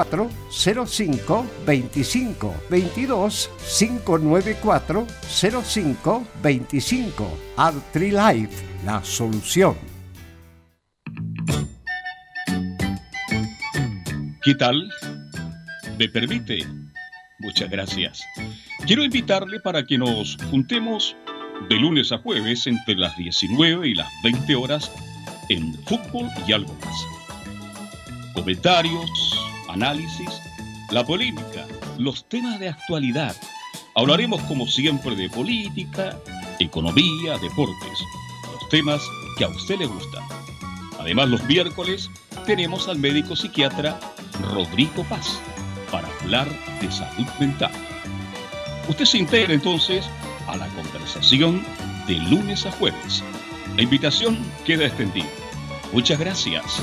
05 25 22 594 05 25 Life, la solución. ¿Qué tal? ¿Me permite? Muchas gracias. Quiero invitarle para que nos juntemos de lunes a jueves entre las 19 y las 20 horas en fútbol y algo más. Comentarios, análisis, la polémica, los temas de actualidad. Hablaremos como siempre de política, economía, deportes, los temas que a usted le gustan. Además, los miércoles tenemos al médico psiquiatra Rodrigo Paz para hablar de salud mental. Usted se integra entonces a la conversación de lunes a jueves. La invitación queda extendida. Muchas gracias.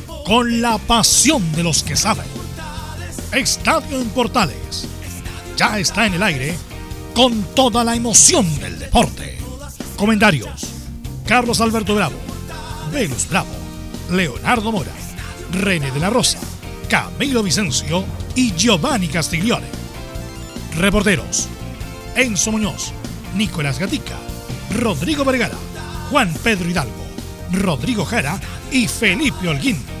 con la pasión de los que saben. Estadio en Portales ya está en el aire con toda la emoción del deporte. Comentarios: Carlos Alberto Bravo, Venus Bravo, Leonardo Mora, René de la Rosa, Camilo Vicencio y Giovanni Castiglione. Reporteros: Enzo Muñoz, Nicolás Gatica, Rodrigo Vergara, Juan Pedro Hidalgo, Rodrigo Jara y Felipe Holguín.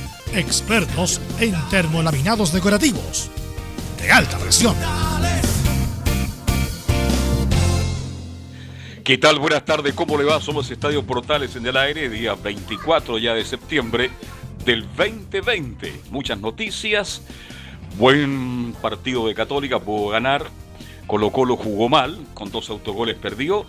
expertos en termolaminados decorativos de alta presión. ¿Qué tal? Buenas tardes, ¿cómo le va? Somos Estadio Portales en el aire, día 24 ya de septiembre del 2020. Muchas noticias, buen partido de Católica, pudo ganar, Colo Colo jugó mal, con dos autogoles perdió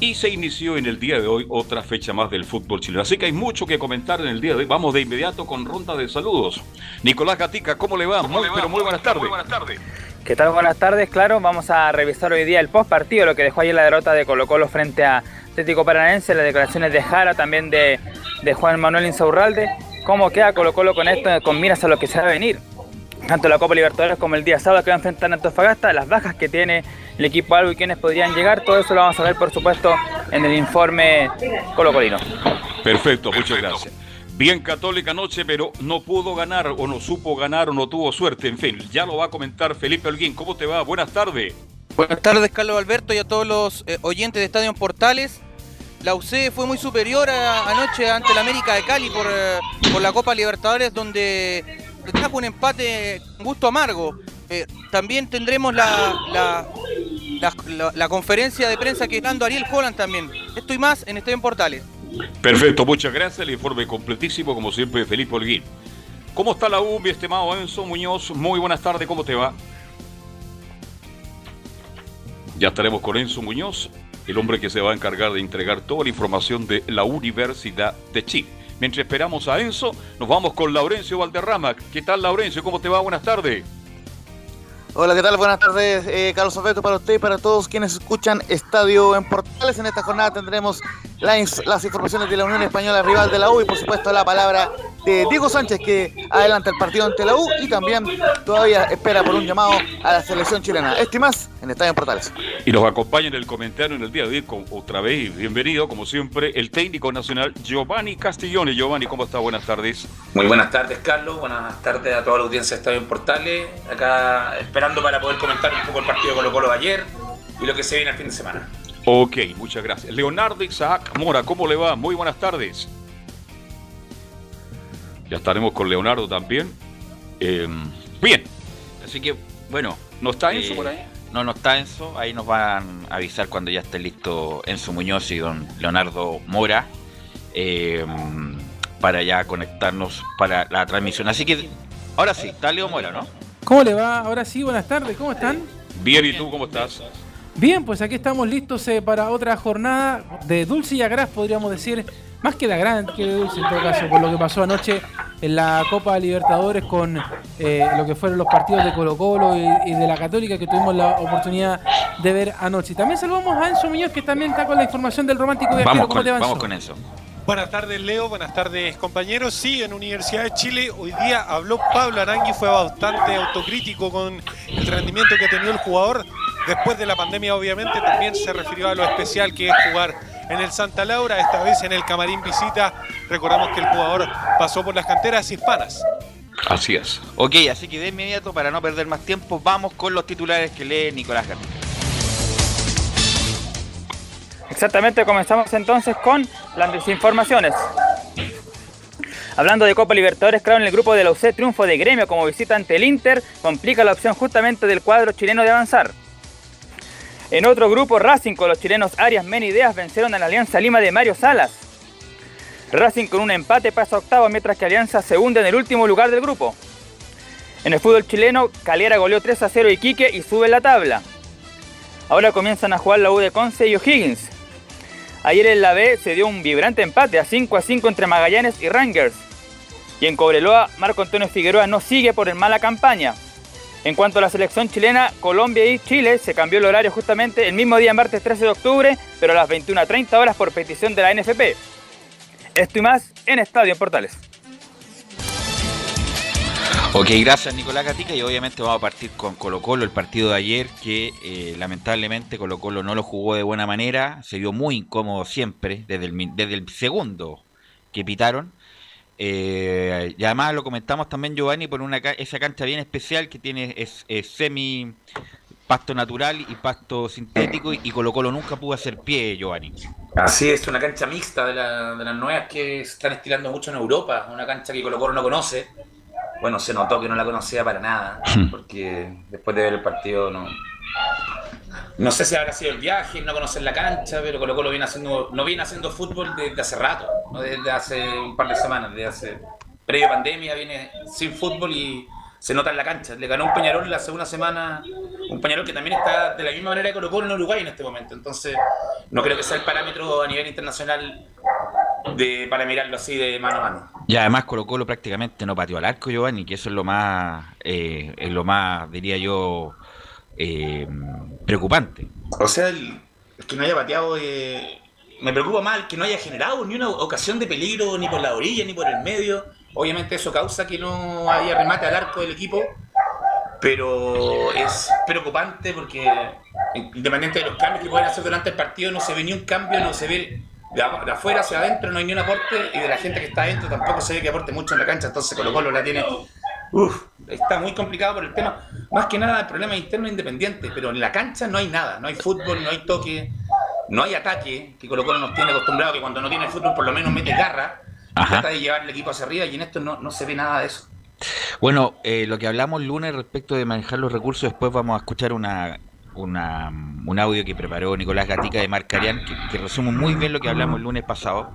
y se inició en el día de hoy otra fecha más del fútbol chileno. Así que hay mucho que comentar en el día de hoy. Vamos de inmediato con ronda de saludos. Nicolás Gatica, ¿cómo le va? muy, pero muy buenas tardes. Muy buenas tardes. ¿Qué tal? Buenas tardes, claro. Vamos a revisar hoy día el post partido, lo que dejó ayer la derrota de Colo Colo frente a Atlético Paranense, las declaraciones de Jara, también de, de Juan Manuel Insaurralde. ¿Cómo queda Colo Colo con esto? Con miras a lo que se va a venir. Tanto la Copa Libertadores como el día sábado que va a enfrentar a Antofagasta, las bajas que tiene el equipo algo y quienes podrían llegar. Todo eso lo vamos a ver, por supuesto, en el informe colocolino. Perfecto, muchas gracias. Bien católica anoche, pero no pudo ganar o no supo ganar o no tuvo suerte. En fin, ya lo va a comentar Felipe Holguín. ¿Cómo te va? Buenas tardes. Buenas tardes, Carlos Alberto, y a todos los eh, oyentes de Estadio Portales. La UC fue muy superior anoche ante la América de Cali por, eh, por la Copa Libertadores, donde trajo un empate gusto amargo. Eh, también tendremos la, la, conferencia de prensa que está dando Ariel Holland también. Esto y más en Estadio Portales. Perfecto, muchas gracias. El informe completísimo, como siempre, de Felipe Holguín. ¿Cómo está la U, mi estimado Enzo Muñoz? Muy buenas tardes, ¿cómo te va? Ya estaremos con Enzo Muñoz, el hombre que se va a encargar de entregar toda la información de la Universidad de Chile. Mientras esperamos a Enzo, nos vamos con Laurencio Valderrama. ¿Qué tal, Laurencio? ¿Cómo te va? Buenas tardes. Hola, ¿qué tal? Buenas tardes, eh, Carlos Alberto, para usted y para todos quienes escuchan Estadio en Portales. En esta jornada tendremos las, informaciones de la Unión Española, rival de la U, y por supuesto la palabra de Diego Sánchez, que adelanta el partido ante la U y también todavía espera por un llamado a la selección chilena. Este más en Estadio en Portales. Y nos acompaña en el comentario en el día de hoy, otra vez, bienvenido, como siempre, el técnico nacional Giovanni Castiglione. Giovanni, ¿cómo está? Buenas tardes. Muy buenas tardes, Carlos. Buenas tardes a toda la audiencia de Estadio en Portales. Acá esperando para poder comentar un poco el partido de Colo Colo de ayer y lo que se viene el fin de semana. Ok, muchas gracias. Leonardo Isaac Mora, ¿cómo le va? Muy buenas tardes. Ya estaremos con Leonardo también. Em, bien. Así que, bueno. ¿No está Enzo por ahí? Eh, no, no está Enzo. Ahí nos van a avisar cuando ya esté listo Enzo Muñoz y don Leonardo Mora. Em, para ya conectarnos para la transmisión. Así que, ahora sí, está Leo Mora, ¿no? ¿Cómo le va? Ahora sí, buenas tardes, ¿cómo están? Bien, ¿y tú cómo estás? Bien, pues aquí estamos listos eh, para otra jornada de dulce y agraz, podríamos decir, más que de agraz que dulce en todo caso, por lo que pasó anoche en la Copa Libertadores con eh, lo que fueron los partidos de Colo Colo y, de la Católica que tuvimos la oportunidad de ver anoche. También saludamos a Enzo Muñoz que también está con la información del romántico de Vamos, con, vamos con eso. Buenas tardes, Leo. Buenas tardes, compañeros. Sí, en Universidad de Chile hoy día habló Pablo Arangui, fue bastante autocrítico con el rendimiento que ha tenido el jugador después de la pandemia, obviamente, también se refirió a lo especial que es jugar en el Santa Laura, esta vez en el Camarín Visita. Recordamos que el jugador pasó por las canteras hispanas. Así es. Ok, así que de inmediato, para no perder más tiempo, vamos con los titulares que lee Nicolás Gatica. Exactamente, comenzamos entonces con las desinformaciones. Hablando de Copa Libertadores, claro, en el grupo de la UC, triunfo de gremio como visita ante el Inter complica la opción justamente del cuadro chileno de avanzar. En otro grupo, Racing con los chilenos Arias Menideas vencieron a la Alianza Lima de Mario Salas. Racing con un empate pasa octavo, mientras que Alianza se hunde en el último lugar del grupo. En el fútbol chileno, Calera goleó 3 a 0 Iquique y sube la tabla. Ahora comienzan a jugar la U de Conce y O'Higgins. Ayer en la B se dio un vibrante empate a 5 a 5 entre Magallanes y Rangers. Y en Cobreloa, Marco Antonio Figueroa no sigue por el mala campaña. En cuanto a la selección chilena, Colombia y Chile se cambió el horario justamente el mismo día, martes 13 de octubre, pero a las 21.30 horas por petición de la NFP. Esto y más en Estadio Portales. Ok, gracias Nicolás Gatica y obviamente vamos a partir con Colo Colo, el partido de ayer que eh, lamentablemente Colo Colo no lo jugó de buena manera, se vio muy incómodo siempre desde el, desde el segundo que pitaron eh, y además lo comentamos también, Giovanni, por una esa cancha bien especial que tiene es, semi pasto natural y pasto sintético y, Colo Colo nunca pudo hacer pie, Giovanni. Así es, una cancha mixta de, las nuevas que se están estirando mucho en Europa, una cancha que Colo Colo no conoce. Bueno, se notó que no la conocía para nada, porque después de ver el partido no, no sé si habrá sido el viaje, no conocer la cancha, pero Colo Colo viene haciendo, no viene haciendo fútbol desde hace rato, no desde hace un par de semanas, desde hace previo pandemia viene sin fútbol y se nota en la cancha. Le ganó un Peñarol la segunda semana, un Peñarol que también está de la misma manera que Colo Colo en Uruguay en este momento. Entonces, no creo que sea el parámetro a nivel internacional de, para mirarlo así de mano a mano. Y además Colo Colo prácticamente no pateó al arco, Giovanni, que eso es lo más, eh, es lo más, diría yo, eh, preocupante. O sea, el, que no haya bateado, eh, me preocupa más que no haya generado ni una ocasión de peligro ni por la orilla ni por el medio. Obviamente eso causa que no haya remate al arco del equipo, pero es preocupante porque independiente de los cambios que pueden hacer durante el partido, no se ve ni un cambio, no se ve de, afuera hacia adentro no hay ni un aporte y de la gente que está adentro tampoco se ve que aporte mucho en la cancha, entonces Colo Colo la tiene, uff, está muy complicado por el tema, más que nada el problema interno independiente, pero en la cancha no hay nada, no hay fútbol, no hay toque, no hay ataque, que Colo Colo nos tiene acostumbrado que cuando no tiene fútbol por lo menos mete garra, trata de llevar el equipo hacia arriba y en esto no, no se ve nada de eso. Bueno, eh, lo que hablamos lunes respecto de manejar los recursos, después vamos a escuchar una, una, un audio que preparó Nicolás Gatica de Marcarian, que, que resume muy bien lo que hablamos el lunes pasado,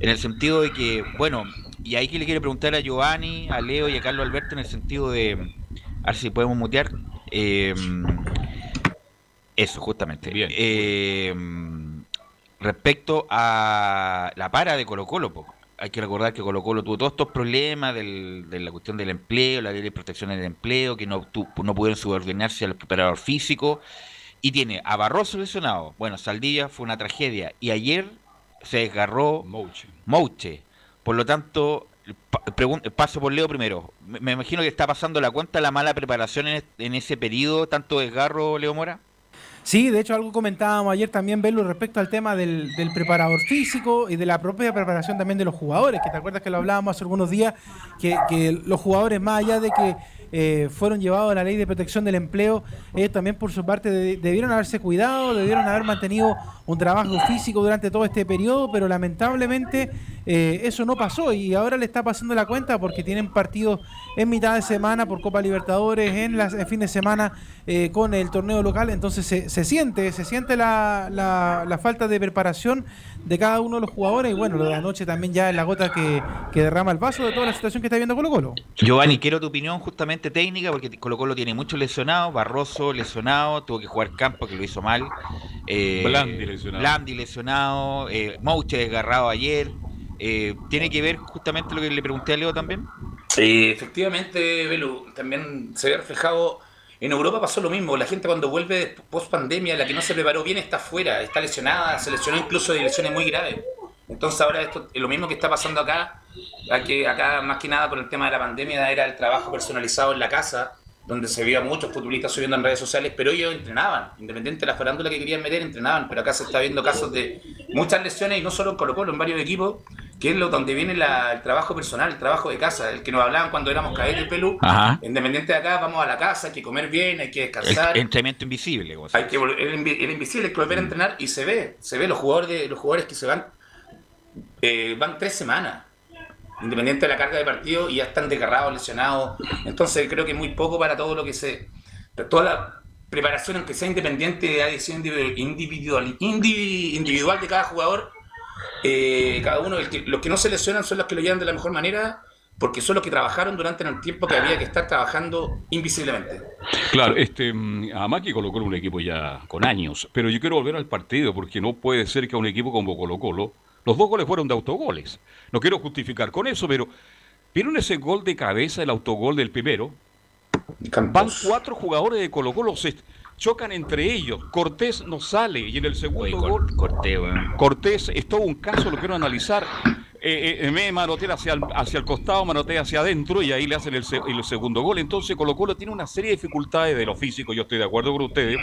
en el sentido de que, bueno, y ahí que le quiero preguntar a Giovanni, a Leo y a Carlos Alberto en el sentido de, a ver si podemos mutear, eh, eso, justamente. Bien. Eh, respecto a la para de Colo Colo, hay que recordar que Colo Colo tuvo todos estos problemas del, de la cuestión del empleo, la ley de protección del empleo, que no, no pudieron subordinarse al preparador físico, y tiene a Barroso lesionado. Bueno, Saldivia fue una tragedia, y ayer se desgarró Mouche. Mouche. Por lo tanto, paso por Leo primero. Me, imagino que está pasando la cuenta la mala preparación en, en ese periodo, tanto desgarro, Leo Mora. Sí, de hecho algo comentábamos ayer también, Belu, respecto al tema del, preparador físico y de la propia preparación también de los jugadores, que te acuerdas que lo hablábamos hace algunos días, que, que los jugadores más allá de que eh, fueron llevados a la ley de protección del empleo, ellos también por su parte debieron haberse cuidado, debieron haber mantenido un trabajo físico durante todo este periodo, pero lamentablemente eh, eso no pasó y ahora le está pasando la cuenta porque tienen partidos en mitad de semana por Copa Libertadores, en, las, fin de semana eh, con el torneo local, entonces se, se siente, se siente la, la, la, falta de preparación de cada uno de los jugadores y bueno, lo de anoche también ya es la gota que, que derrama el vaso de toda la situación que está viendo Colo Colo. Giovanni, quiero tu opinión justamente técnica, porque Colo Colo tiene muchos lesionados, Barroso lesionado, tuvo que jugar Campo que lo hizo mal, eh, Blandi lesionado, Blandi lesionado eh, Mouche desgarrado ayer, eh, ¿tiene que ver justamente lo que le pregunté a Leo también? Sí, efectivamente, Belu, también se ve reflejado... En Europa pasó lo mismo, la gente cuando vuelve post pandemia, la que no se preparó bien está fuera, está lesionada, se lesionó incluso de lesiones muy graves. Entonces ahora esto es lo mismo que está pasando acá, que acá más que nada por el tema de la pandemia era el trabajo personalizado en la casa, donde se veía muchos futbolistas subiendo en redes sociales, pero ellos entrenaban, independiente de la farándula que querían meter, entrenaban, pero acá se está viendo casos de muchas lesiones y no solo en Colo Colo, en varios equipos, que es lo donde viene la, el trabajo personal, el trabajo de casa, el que nos hablaban cuando éramos caer y pelú, independiente de acá, vamos a la casa, hay que comer bien, hay que descansar. El entrenamiento invisible. Hay que el, invisible, hay que volver a entrenar y se ve, se ve los jugadores, los jugadores que se van eh, van tres semanas, independiente de la carga de partido, y ya están desgarrados, lesionados. Entonces creo que muy poco para todo lo que se... Toda la preparación, aunque sea independiente de adición individual, individual de cada jugador, eh, cada uno, los que no se lesionan son los que lo llevan de la mejor manera porque son los que trabajaron durante el tiempo que había que estar trabajando invisiblemente. Claro, este, mm, Amaki colocó un equipo ya con años, pero yo quiero volver al partido porque no puede ser que a un equipo como Colo Colo los dos goles fueron de autogoles. No quiero justificar con eso, pero ¿vieron ese gol de cabeza, el autogol del primero? Van cuatro jugadores de Colo Colo, se chocan entre ellos. Cortés no sale y en el segundo gol... Cortés, Cortés, es todo un caso, lo quiero analizar eh, eh, manotea hacia el, hacia el costado, manotea hacia adentro y ahí le hacen el, el, segundo gol. Entonces Colo Colo tiene una serie de dificultades de lo físico, yo estoy de acuerdo con ustedes.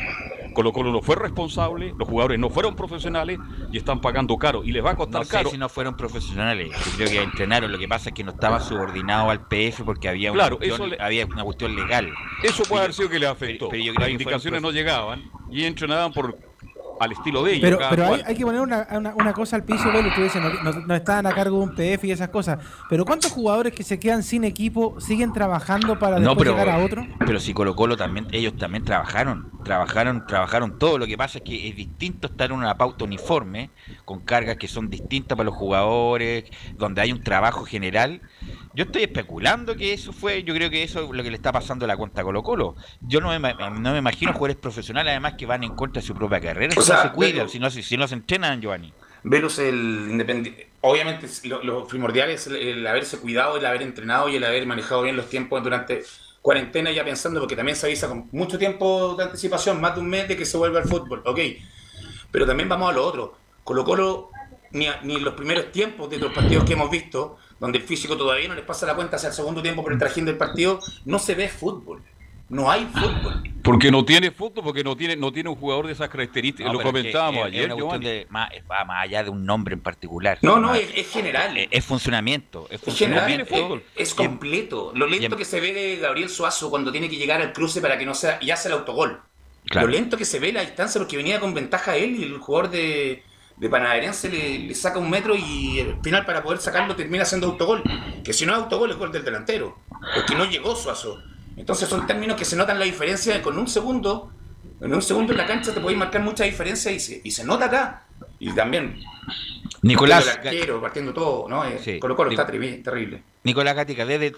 Colo Colo no fue responsable, los jugadores no fueron profesionales y están pagando caro y les va a costar no sé caro. si no fueron profesionales, yo creo que entrenaron, lo que pasa es que no estaba subordinado al PF porque había una, claro, cuestión, había una cuestión legal. Eso puede haber sido que le afectó. Pero, Las indicaciones no llegaban y entrenaban por al estilo de ellos. Pero, pero hay, hay, que poner una, una, una, cosa al piso, Velo, tú dices, no, no, no, están a cargo de un PF y esas cosas. Pero ¿cuántos jugadores que se quedan sin equipo siguen trabajando para después pero, llegar a otro? Pero si Colo Colo también, ellos también trabajaron, trabajaron, trabajaron todo. Lo que pasa es que es distinto estar en una pauta uniforme, con cargas que son distintas para los jugadores, donde hay un trabajo general yo estoy especulando que eso fue, yo creo que eso es lo que le está pasando a la cuenta Colo Colo. Yo no me, no me imagino jugadores profesionales además que van en contra de su propia carrera, o si sea, no se cuidan, si no, si, si no se entrenan, Giovanni. Velus, el independiente. Obviamente, lo, lo, primordial es el, el, haberse cuidado, el haber entrenado y el haber manejado bien los tiempos durante cuarentena, ya pensando, porque también se avisa con mucho tiempo de anticipación, más de un mes de que se vuelva al fútbol, ok. Pero también vamos a lo otro. Colo Colo, ni, a, ni en los primeros tiempos de los partidos que hemos visto, donde el físico todavía no les pasa la cuenta hacia el segundo tiempo por el trajín del partido, no se ve fútbol. No hay fútbol. Porque no tiene fútbol, porque no tiene, no tiene un jugador de esas características. No, Lo pero es que comentábamos ayer, es una de- más, va más allá de un nombre en particular. No, no, Más- es, es general. es, es funcionamiento. Es Es general, funcionamiento. es, es completo. Lo lento que se ve de Gabriel Suazo cuando tiene que llegar al cruce para que no sea. y hace el autogol. Claro. Lo lento que se ve la distancia porque venía con ventaja él y el jugador de, de Panaderense le, le saca un metro y al final para poder sacarlo termina haciendo autogol. Que si no es autogol es gol del delantero. Porque no llegó Suazo. Entonces son términos que se notan la diferencia con un segundo. En un segundo en la cancha te podéis marcar mucha diferencia y se, y se nota acá. Y también. Nicolás- partiendo el partiendo todo, ¿no? Eh, Sí. Colo Colo está terrible. Nicolás Gatica, desde,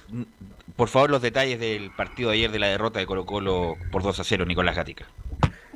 por favor, los detalles del partido de ayer de la derrota de Colo Colo por 2 a 0, Nicolás Gatica.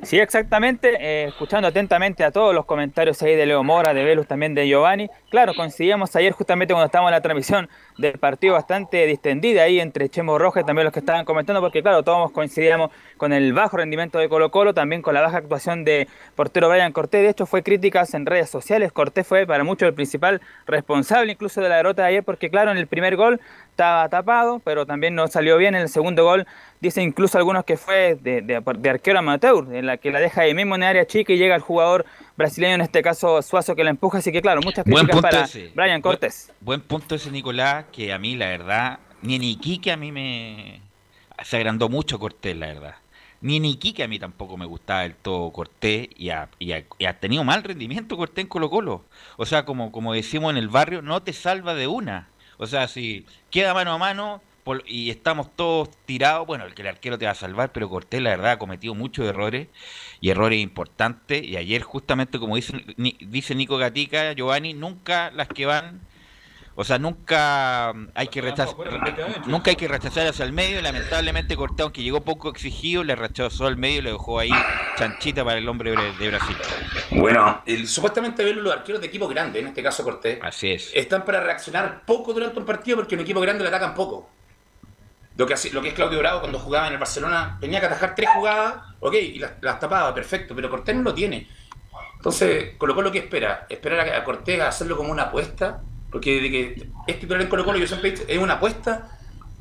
Sí, exactamente. eh, escuchando atentamente a todos los comentarios ahí de Leo Mora, de Velus, también de Giovanni. Claro, coincidíamos ayer justamente cuando estábamos en la transmisión del partido bastante distendida ahí entre Chemo Rojas y también los que estaban comentando, porque claro, todos coincidíamos con el bajo rendimiento de Colo Colo, también con la baja actuación de portero Brian Cortés. De hecho, fue críticas en redes sociales. Cortés fue para muchos el principal responsable incluso de la derrota de ayer, porque claro, en el primer gol estaba tapado, pero también no salió bien. En el segundo gol dicen incluso algunos que fue de, de- de arquero amateur, en la que la deja ahí mismo en área chica y llega el jugador brasileño, en este caso Suazo, que la empuja. Así que claro, muchas críticas para ese. Brian Cortés. Buen punto ese Nicolás, que a mí la verdad, ni en Iquique a mí me... Se agrandó mucho Cortés, la verdad. Ni en Iquique a mí tampoco me gustaba del todo Cortés y ha, y ha- y ha tenido mal rendimiento Cortés en Colo Colo. O sea, como, como decimos en el barrio, no te salva de una. O sea, si queda mano a mano por- y estamos todos tirados, bueno, el que el arquero te va a salvar, pero Cortés la verdad ha cometido muchos errores y errores importantes. Y ayer justamente como dice, ni- dice Nico Gatica, Giovanni, nunca las que van... O sea, nunca mm, hay que rechazar, nunca hay que rechazar hacia el medio. Lamentablemente Cortés, aunque llegó poco exigido, le rechazó al medio y le dejó ahí chanchita para el hombre de Brasil. Bueno, el- supuestamente los arqueros de equipos grandes, en este caso Cortés, Así es. están para reaccionar poco durante un partido porque un equipo grande le atacan poco. Lo que, hace- lo que es Claudio Bravo cuando jugaba en el Barcelona, tenía que atajar tres jugadas, ok, y las, las tapaba, perfecto, pero Cortés no lo tiene. Entonces, Colo Colo, ¿qué espera? Esperar a, a Cortés a hacerlo como una apuesta, porque de que es titular en Colo Colo, yo siempre he dicho, es una apuesta.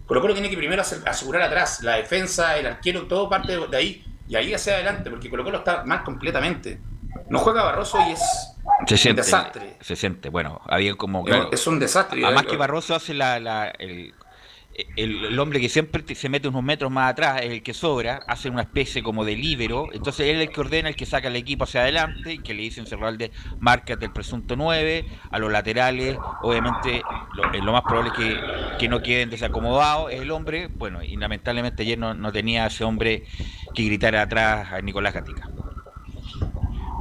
Colo Colo tiene que primero hacer- asegurar atrás, la defensa, el arquero, todo parte de, de ahí, y ahí hacia adelante, porque Colo Colo está mal completamente. No juega Barroso y es Se un desastre. se siente. Bueno, había como... Es- claro, es un desastre. Además que Barroso hace la, la- el, el, el hombre que siempre se mete unos metros más atrás, es el que sobra, hace una especie como de líbero, entonces él es el que ordena, el que saca el equipo hacia adelante, y que le dice en Cerralde, márcate el presunto 9, a los laterales, obviamente lo, eh, lo más probable es que, que no queden desacomodados, es el hombre, bueno, y lamentablemente ayer no, no tenía ese hombre que gritara atrás a Nicolás Gatica.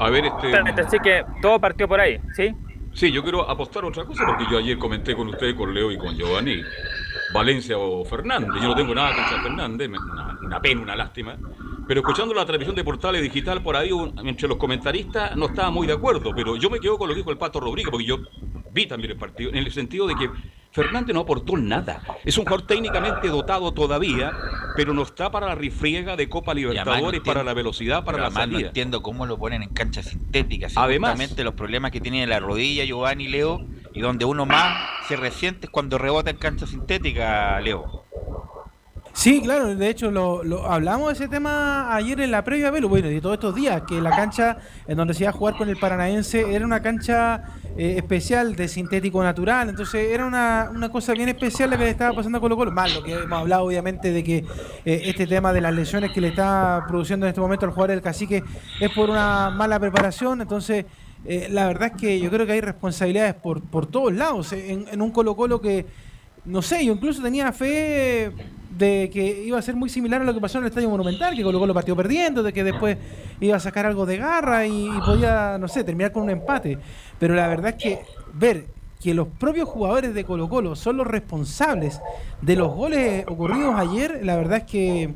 A ver, este. Totalmente, así que todo partió por ahí, ¿sí? Sí, yo quiero apostar otra cosa porque yo ayer comenté con usted, con Leo y con Giovanni, Valencia o Fernández. Yo no tengo nada contra Fernández, una, una pena, una lástima. Pero escuchando la transmisión de Portales Digital por ahí, un- entre los comentaristas no estaba muy de acuerdo, pero yo me quedo con lo que dijo el Pato Rodríguez, porque yo vi también el partido, en el sentido de que Fernández no aportó nada. Es un jugador técnicamente dotado todavía, pero no está para la rifriega de Copa no Libertadores, para la velocidad, para la además no salida. entiendo cómo lo ponen en cancha sintética. Si Además- los problemas que tiene en la rodilla Giovanni Leo y donde uno más se resiente es cuando rebota en cancha sintética, Leo. Sí, claro, de hecho lo, lo- hablamos de ese tema ayer en la previa Velo, bueno, y todos estos días, que la cancha en donde se iba a jugar con el Paranaense era una cancha eh, especial de sintético natural, entonces era una, una cosa bien especial la que le estaba pasando a Colo Colo, más lo que hemos hablado obviamente de que eh, este tema de las lesiones que le está produciendo en este momento al jugador del cacique es por una mala preparación, entonces eh, la verdad es que yo creo que hay responsabilidades por, por todos lados, eh, en, un Colo Colo que no sé, yo incluso tenía fe de que iba a ser muy similar a lo que pasó en el Estadio Monumental, que Colo Colo partió perdiendo, de que después iba a sacar algo de garra y, y podía, no sé, terminar con un empate. Pero la verdad es que ver que los propios jugadores de Colo Colo son los responsables de los goles ocurridos ayer, la verdad es que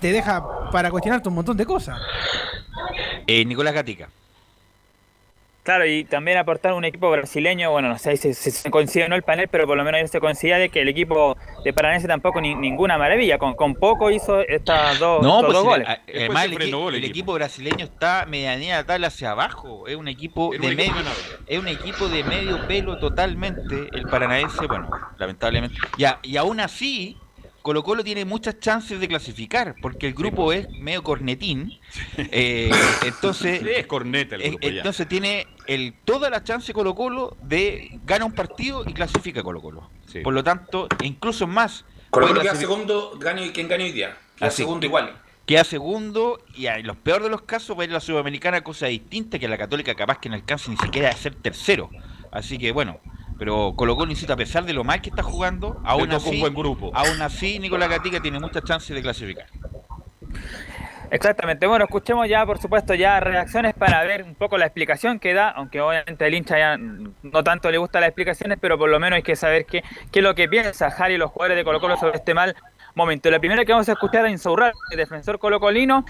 te deja para cuestionarte un montón de cosas. Eh, Nicolás Gatica. Claro, y también aportar un equipo brasileño, bueno, no sé si, si se coincide o no el panel, pero por lo menos se coincide de que el equipo de Paranense tampoco ni, ninguna maravilla, con, con poco hizo estas dos, No, estos pues dos goles. a- además el, equi- el equipo. brasileño está medianía de la tabla hacia abajo, es un equipo Es de un equipo medio, es un equipo de medio pelo totalmente, el paranaense, bueno, lamentablemente, y, a- y aún así Colo Colo tiene muchas chances de clasificar, porque el grupo es medio cornetín. Eh, entonces, es corneta el eh, grupo ya. entonces tiene el, toda la chance Colo Colo de ganar un partido y clasifica Colo Colo. Sí. Por lo tanto, incluso más. Colo Colo queda segundo, gane quien gane hoy día. Queda Así. segundo igual. Queda segundo y en los peores de los casos va a ir a la Sudamericana, cosa distinta que la Católica capaz que no alcance ni siquiera a ser tercero. Así que bueno, pero Colo Colo insisto, a pesar de lo mal que está jugando, aún toca un así, buen grupo. aún así Nicolás Gatica tiene muchas chances de clasificar. Exactamente, bueno, escuchemos ya, por supuesto, ya reacciones para ver un poco la explicación que da, aunque obviamente el hincha ya no tanto le gustan las explicaciones, pero por lo menos hay que saber qué, qué es lo que piensa Jari y los jugadores de Colo Colo sobre este mal momento. La primera que vamos a escuchar a Insaurral, el defensor colocolino,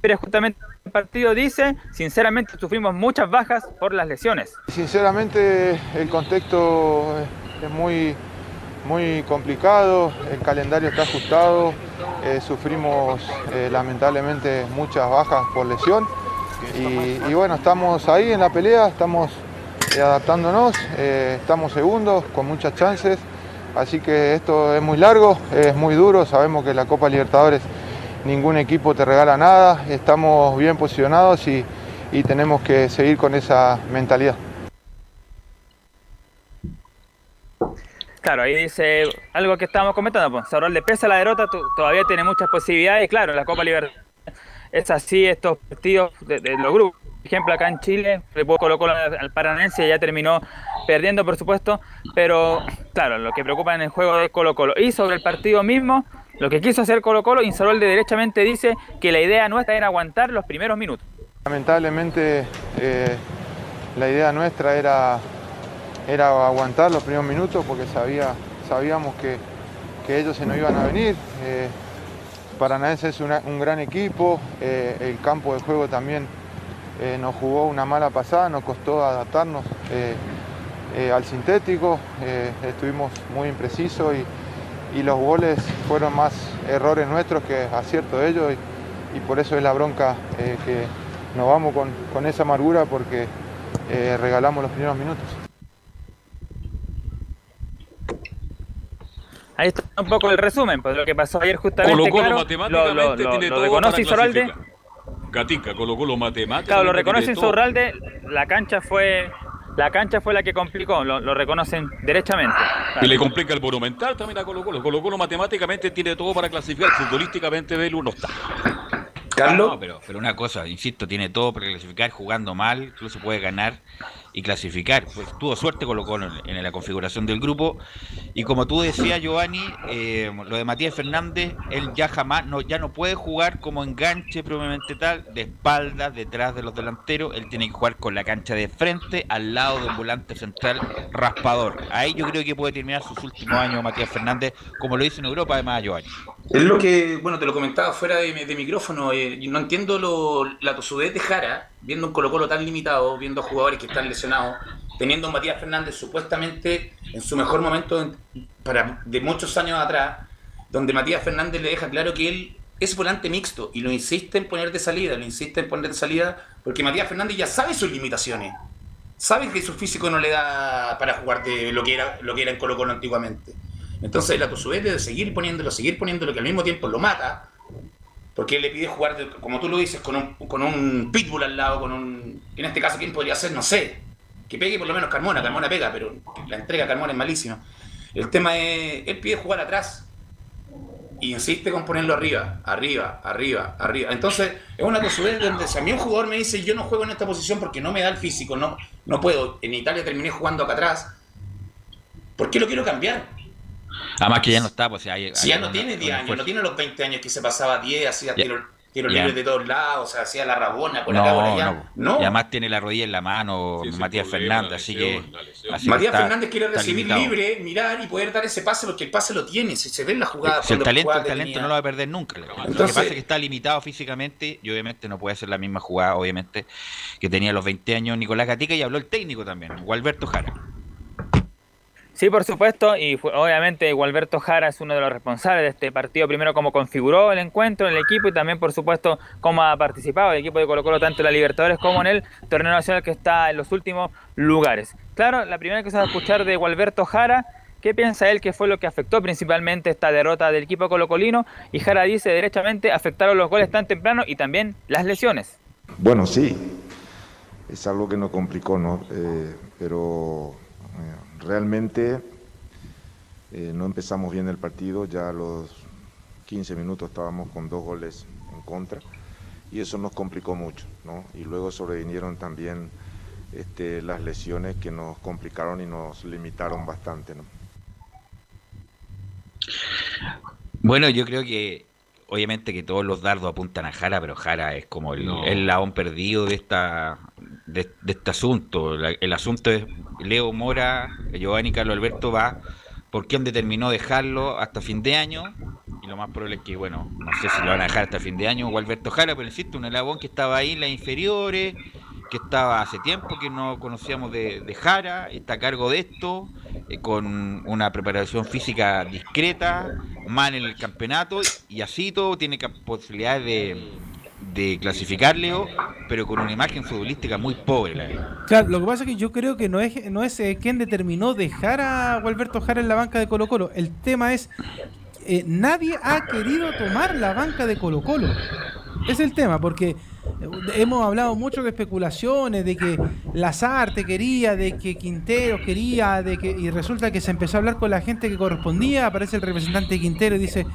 pero justamente partido dice, sinceramente sufrimos muchas bajas por las lesiones. Sinceramente el contexto es muy, muy complicado, el calendario está ajustado, eh, sufrimos eh, lamentablemente muchas bajas por lesión y, bueno, estamos ahí en la pelea, estamos eh, adaptándonos, estamos segundos con muchas chances, así que esto es muy largo, es muy duro, sabemos que la Copa Libertadores ningún equipo te regala nada, estamos bien posicionados y, y tenemos que seguir con esa mentalidad. Claro, ahí dice algo que estábamos comentando, pues Saural le pesa la derrota, to- todavía tiene muchas posibilidades, claro, la Copa Libertadores es así, estos partidos de, los grupos, por ejemplo acá en Chile, después colocó al Paranense ya terminó perdiendo por supuesto, pero claro, lo que preocupa en el juego de Colo Colo. Y sobre el partido mismo, lo que quiso hacer Colo Colo, Insaurralde derechamente dice que la idea nuestra era aguantar los primeros minutos. Lamentablemente eh, la idea nuestra era, era aguantar los primeros minutos porque sabía, sabíamos que, que ellos se nos iban a venir. Eh, Paranaense es un gran equipo, eh, el campo de juego también eh, nos jugó una mala pasada, nos costó adaptarnos al sintético, estuvimos muy imprecisos y, y los goles fueron más errores nuestros que acierto de ellos y, y por eso es la bronca eh, que nos vamos con, con esa amargura porque eh, regalamos los primeros minutos. Ahí está un poco el resumen, pues lo que pasó ayer justamente, Colo Colo claro, matemáticamente lo, lo- lo- tiene lo todo reconoce. Gatica, Colo Colo matemáticamente. Claro, lo todo. Insaurralde, la cancha fue la cancha fue la que complicó, lo, lo reconocen derechamente. Y le complica el monumental también a Colo Colo. Colo Colo matemáticamente tiene todo para clasificar. Futbolísticamente Velu no está. Carlos. No, pero, pero una cosa, insisto, tiene todo para clasificar jugando mal, incluso puede ganar y clasificar. Pues tuvo suerte Colo Colo en, la configuración del grupo. Y como tú decías, Giovanni, eh, lo de Matías Fernández, él ya jamás, no, ya no puede jugar como enganche propiamente tal, de espaldas, detrás de los delanteros. Él tiene que jugar con la cancha de frente, al lado del volante central raspador. Ahí yo creo que puede terminar sus últimos años Matías Fernández, como lo dice en Europa, además, Giovanni. Es lo que, bueno, te lo comentaba fuera de, micrófono. eh, no entiendo lo, la tosudez de Jara, viendo un Colo-Colo tan limitado, viendo jugadores que están lesionados, teniendo a Matías Fernández supuestamente en su mejor momento en- para, de muchos años atrás, donde Matías Fernández le deja claro que él es volante mixto y lo insiste en poner de salida, lo insiste en poner de salida, porque Matías Fernández ya sabe sus limitaciones. Sabe que su físico no le da para jugar de lo que era, lo que era en Colo Colo antiguamente. Entonces la tosudez de seguir poniéndolo, seguir poniéndolo, que al mismo tiempo lo mata, porque él le pide jugar, de- como tú lo dices, con un, con un pitbull al lado, con un... En este caso, ¿quién podría ser? No sé. Que pegue por lo menos Carmona, Carmona pega, pero la entrega a Carmona es malísima. El tema es, él pide jugar atrás y insiste con ponerlo arriba, arriba, arriba, arriba. Entonces, es una tosudez donde si a mí un jugador me dice yo no juego en esta posición porque no me da el físico, no, no puedo. En Italia terminé jugando acá atrás. ¿Por qué lo quiero cambiar? Además que ya no está, pues si hay, Si hay ya no una- tiene 10 un años, no tiene los 20 años que se pasaba 10, hacía Ya. tiros tiros Ya. libres de todos lados, o sea, hacía la rabona por acá, por No, allá. no. No, Y además tiene la rodilla en la mano Matías Fernández, así que. así Matías está- Fernández quiere recibir libre, mirar y poder dar ese pase porque el pase lo tiene, si se ve en la jugada. Si el talento, el talento tenía- no lo va a perder nunca. Lo que Entonces- pasa es que está limitado físicamente y obviamente no puede hacer la misma jugada, obviamente, que tenía a los 20 años Nicolás Gatica y habló el técnico también, Gualberto Jara. Sí, por supuesto, y fue- obviamente Gualberto Jara es uno de los responsables de este partido, primero como configuró el encuentro en el equipo y también, por supuesto, cómo ha participado el equipo de Colo Colo tanto en la Libertadores como en el torneo nacional que está en los últimos lugares. Claro, la primera que se va a escuchar de Gualberto Jara qué piensa él que fue lo que afectó principalmente esta derrota del equipo colocolino y Jara dice derechamente afectaron los goles tan temprano y también las lesiones. Bueno, sí, es algo que nos complicó, ¿no? Eh, pero realmente eh, no empezamos bien el partido, ya a los 15 minutos estábamos con dos goles en contra y eso nos complicó mucho, ¿no? Y luego sobrevinieron también este, las lesiones que nos complicaron y nos limitaron bastante, ¿no? Bueno, yo creo que obviamente que todos los dardos apuntan a Jara, pero Jara es como el, el laón perdido de esta de, este asunto. el asunto es Leo Mora, Giovanni Carlos Alberto va por quién determinó dejarlo hasta fin de año y lo más probable es que, bueno, no sé si lo van a dejar hasta fin de año o Alberto Jara, pero insisto, un elabón que estaba ahí en las inferiores, que estaba hace tiempo que no conocíamos de, Jara, está a cargo de esto, eh, con una preparación física discreta, mal en el campeonato y así todo tiene posibilidades de, de clasificarle, pero con una imagen futbolística muy pobre. Claro, lo que pasa es que yo creo que no es, no es eh, quien determinó dejar a Alberto Jara en la banca de Colo Colo. El tema es, eh, nadie ha querido tomar la banca de Colo Colo. Es el tema, porque eh, hemos hablado mucho de especulaciones, de que Lazarte quería, de que Quintero quería, de que y resulta que se empezó a hablar con la gente que correspondía, aparece el representante Quintero y dice,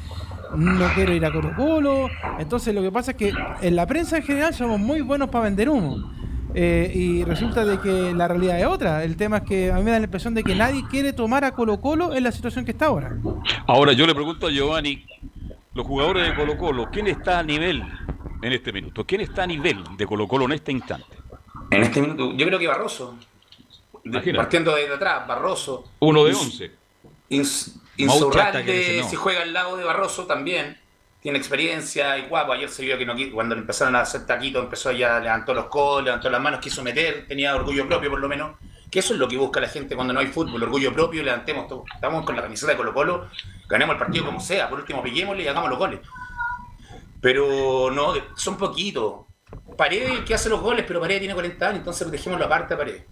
no quiero ir a Colo Colo. Entonces lo que pasa es que en la prensa en general somos muy buenos para vender humo. Eh, y resulta de que la realidad es otra. El tema es que a mí me da la impresión de que nadie quiere tomar a Colo Colo en la situación que está ahora. Ahora yo le pregunto a Giovanni, los jugadores de Colo Colo, ¿quién está a nivel en este minuto? ¿Quién está a nivel de Colo Colo en este instante? En este minuto, yo creo que Barroso. Partiendo de atrás, Barroso. Uno de once. Insurralde, si juega al lado de Barroso también, tiene experiencia y guapo. Ayer se vio que no, cuando empezaron a hacer taquito, empezó ya, levantó los codos, levantó las manos, quiso meter, tenía orgullo propio por lo menos. Que eso es lo que busca la gente cuando no hay fútbol, orgullo propio, levantemos todo. Estamos con la camiseta de Colo Colo, ganemos el partido como sea, por último pillémosle y hagamos los goles. Pero no, son poquitos. Paredes que hace los goles, pero Paredes tiene 40 años, entonces dejémoslo aparte a Paredes.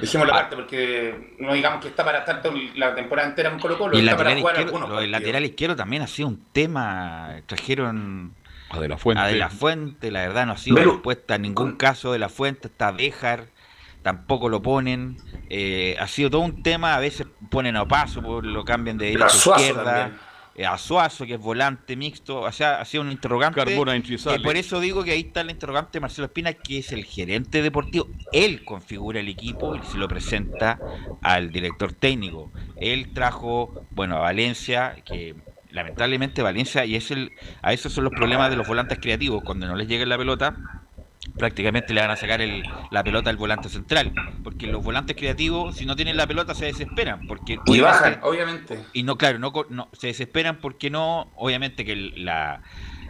Dejémoslo aparte porque no digamos que está para estar la temporada entera en Colo Colo. Y el lateral, izquierdo, el lateral izquierdo también ha sido un tema. Trajeron a De La Fuente. A De La Fuente, la verdad no ha sido respuesta en ningún caso de La Fuente. Está Dejar, tampoco lo ponen. Eh, ha sido todo un tema. A veces ponen a paso, lo cambian de derecha a izquierda. A Suazo, que es volante mixto, o sea, ha sido un interrogante. y por eso digo que ahí está el interrogante Marcelo Espina, que es el gerente deportivo. Él configura el equipo y se lo presenta al director técnico. Él trajo, bueno, a Valencia, que lamentablemente Valencia, y es el, a esos son los problemas de los volantes creativos, cuando no les llega la pelota, prácticamente le van a sacar la pelota al volante central, porque los volantes creativos, si no tienen la pelota, se desesperan, porque y bajan, obviamente. Y no, claro, no, no se desesperan porque no, obviamente que la,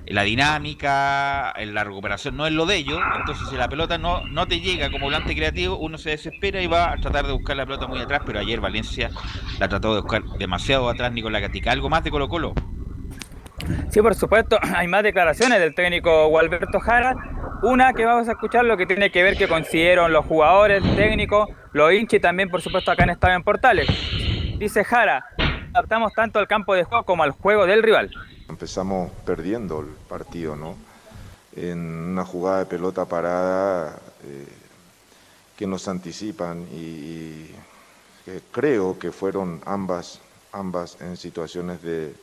la dinámica, la recuperación no es lo de ellos, entonces si la pelota no, no te llega como volante creativo, uno se desespera y va a tratar de buscar la pelota muy atrás, pero ayer Valencia la trató de buscar demasiado atrás Nicolás Gatica. ¿Algo más de Colo Colo? Sí, por supuesto, hay más declaraciones del técnico Gualberto Jara. Una que vamos a escuchar lo que tiene que ver que consiguieron los jugadores, técnicos, los hinchas y también, por supuesto, acá en Estadio en Portales. Dice Jara, adaptamos tanto al campo de juego como al juego del rival. Empezamos perdiendo el partido, ¿no? En una jugada de pelota parada eh, que nos anticipan y, creo que fueron ambas, ambas en situaciones de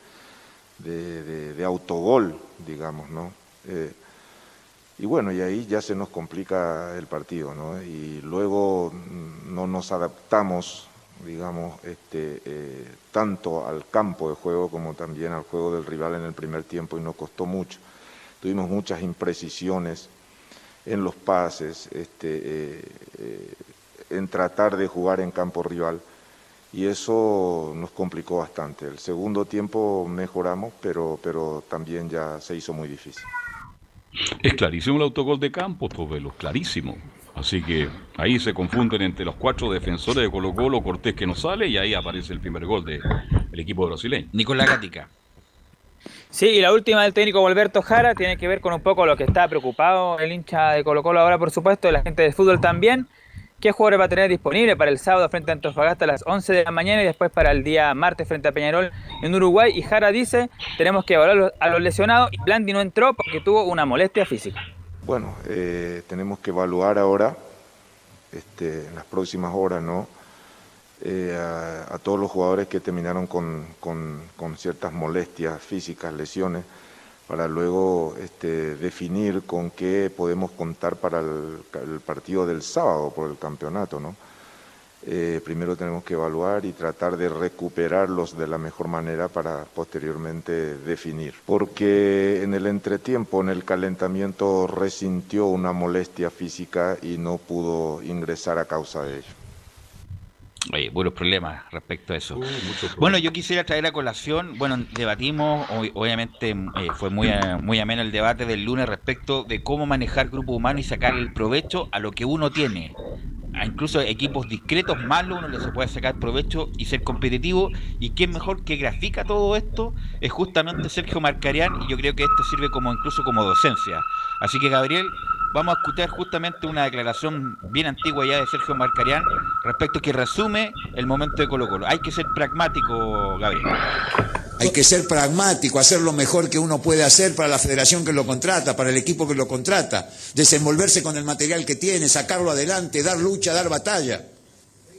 de, autogol, digamos, ¿no? Eh, y bueno, y ahí ya se nos complica el partido, ¿no? Y luego no nos adaptamos, digamos, este, eh, tanto al campo de juego como también al juego del rival en el primer tiempo y nos costó mucho. Tuvimos muchas imprecisiones en los pases, este, eh, en tratar de jugar en campo rival y eso nos complicó bastante. El segundo tiempo mejoramos, pero, pero también ya se hizo muy difícil. Es clarísimo el autogol de Campos, Tobelo, clarísimo. Así que ahí se confunden entre los cuatro defensores de Colo Colo, Cortés que no sale y ahí aparece el primer gol del equipo brasileño. Nicolás Gatica. Sí, y la última del técnico Alberto Jara tiene que ver con un poco lo que está preocupado el hincha de Colo Colo ahora, por supuesto, y la gente del fútbol también qué jugadores va a tener disponible para el sábado frente a Antofagasta a las 11 de la mañana y después para el día martes frente a Peñarol en Uruguay. Y Jara dice, tenemos que evaluar a los lesionados y Blandi no entró porque tuvo una molestia física. Bueno, eh, tenemos que evaluar ahora, este, en las próximas horas, ¿no? Eh, a, todos los jugadores que terminaron con, con ciertas molestias físicas, lesiones para luego este, definir con qué podemos contar para el, partido del sábado por el campeonato. ¿no? Eh, primero tenemos que evaluar y tratar de recuperarlos de la mejor manera para posteriormente definir. Porque en el entretiempo, en el calentamiento, resintió una molestia física y no pudo ingresar a causa de ello. Oye, buenos problemas respecto a eso. Uh, bueno, yo quisiera traer a colación, bueno, debatimos, obviamente eh, fue muy, eh, muy ameno el debate del lunes respecto de cómo manejar grupo humano y sacar el provecho a lo que uno tiene. A incluso equipos discretos malos uno le se puede sacar provecho y ser competitivo. Y quién mejor que grafica todo esto es justamente Sergio Marcarián y yo creo que esto sirve como incluso como docencia. Así que Gabriel, vamos a escuchar justamente una declaración bien antigua ya de Sergio Marcarián respecto que resume el momento de Colo Colo. Hay que ser pragmático, Gabriel. Hay que ser pragmático, hacer lo mejor que uno puede hacer para la federación que lo contrata, para el equipo que lo contrata, desenvolverse con el material que tiene, sacarlo adelante, dar lucha, dar batalla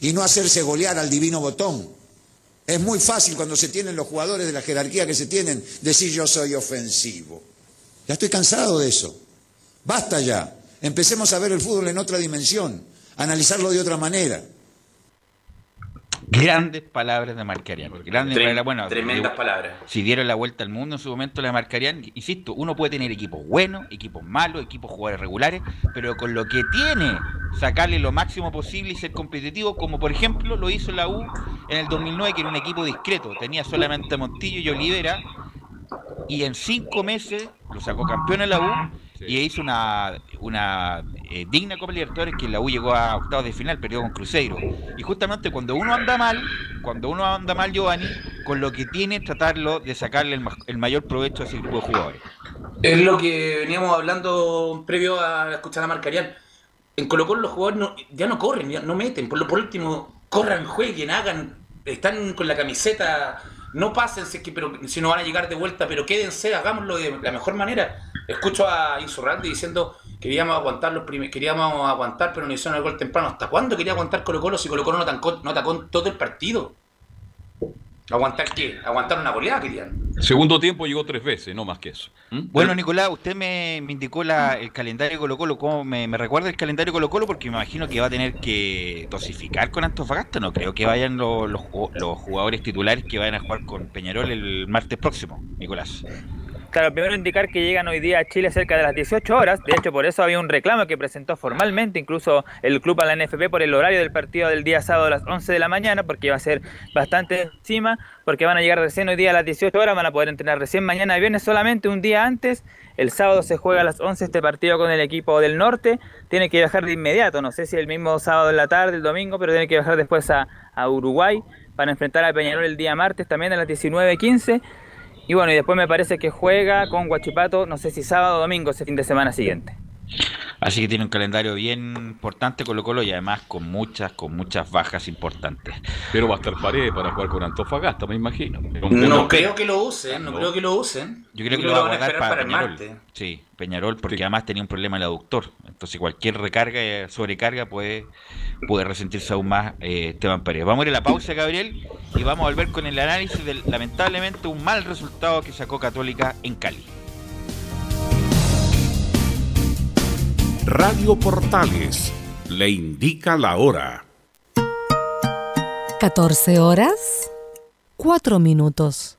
y no hacerse golear al divino botón. Es muy fácil cuando se tienen los jugadores de la jerarquía que se tienen decir yo soy ofensivo. Ya estoy cansado de eso. Basta ya. Empecemos a ver el fútbol en otra dimensión, analizarlo de otra manera. Grandes palabras de Marcarian. Grandes palabras, bueno, tremendas palabras. Si dieron la vuelta al mundo en su momento la Marcarian, insisto, uno puede tener equipos buenos, equipos malos, equipos jugadores regulares, pero con lo que tiene, sacarle lo máximo posible y ser competitivo, como por ejemplo lo hizo la U en el 2009, que era un equipo discreto, tenía solamente Montillo y Olivera, y en cinco meses lo sacó campeón en la U y hizo una, una eh, digna Copa Libertadores que la U llegó a octavos de final, perdió con Cruzeiro. Y justamente cuando uno anda mal, cuando uno anda mal, Giovanni, con lo que tiene, tratarlo de sacarle el, mayor provecho a ese grupo de jugadores. Es lo que veníamos hablando previo a escuchar a Marcarian. En Colo Colo los jugadores ya no corren, ya no meten. Por, lo, por último, corran, jueguen, hagan, están con la camiseta no pásense, que, pero si no van a llegar de vuelta, pero quédense, hagámoslo de la mejor manera. Escucho a Insurralde diciendo que queríamos aguantar los queríamos aguantar, pero no hicieron el gol temprano. ¿Hasta cuándo quería aguantar Colo Colo si Colo Colo no atacó, no atacó todo el partido? ¿Aguantar qué? ¿Aguantar una goleada querían? Segundo tiempo llegó tres veces, no más que eso. ¿Mm? Bueno, Nicolás, usted me, indicó la, el calendario Colo Colo. ¿Cómo me, recuerda el calendario Colo Colo? Porque me imagino que va a tener que dosificar con Antofagasta. No creo que vayan los, los, los jugadores titulares que vayan a jugar con Peñarol el martes próximo, Nicolás. Claro, primero indicar que llegan hoy día a Chile cerca de las 18 horas. De hecho, por eso había un reclamo que presentó formalmente incluso el club a la NFP por el horario del partido del día sábado a las 11 de la mañana, porque iba a ser bastante encima, porque van a llegar recién hoy día a las 18 horas, van a poder entrenar recién mañana viernes solamente un día antes. El sábado se juega a las 11 este partido con el equipo del norte. Tiene que viajar de inmediato, no sé si el mismo sábado en la tarde, el domingo, pero tiene que viajar después a, a Uruguay para enfrentar a Peñarol el día martes también a las 19.15 y bueno, y después me parece que juega con Guachipato, no sé si sábado o domingo, ese fin de semana siguiente. Así que tiene un calendario bien importante Colo Colo y además con muchas, con muchas bajas importantes. Pero va a estar pared para jugar con Antofagasta, me imagino. No, creo que lo usen, no, creo que lo usen. Yo creo que, lo, va a guardar para, Peñarol. Sí, Peñarol, porque además tenía un problema en el aductor. Entonces cualquier recarga, eh, sobrecarga puede, puede resentirse aún más eh, Esteban Pérez. Vamos a ir a la pausa, Gabriel, y vamos a volver con el análisis del lamentablemente un mal resultado que sacó Católica en Cali. Radio Portales le indica la hora. 14 horas, 4 minutos.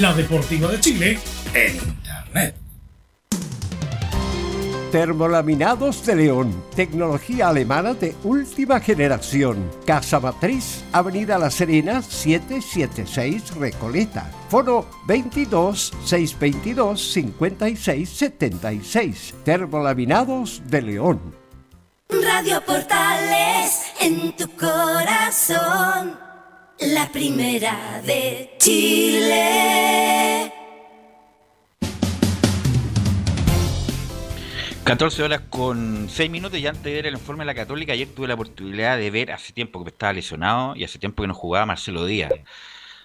La Deportiva de Chile en Internet. Termolaminados de León, tecnología alemana de última generación. Casa Matriz, Avenida La Serena, 776 Recoleta. Foro 22 622 56 76. Termolaminados de León. Radio Portales en tu corazón, la primera de Chile. 14 horas con 6 minutos y antes de ver el informe de la Católica, ayer tuve la oportunidad de ver hace tiempo que estaba lesionado y hace tiempo que no jugaba Marcelo Díaz.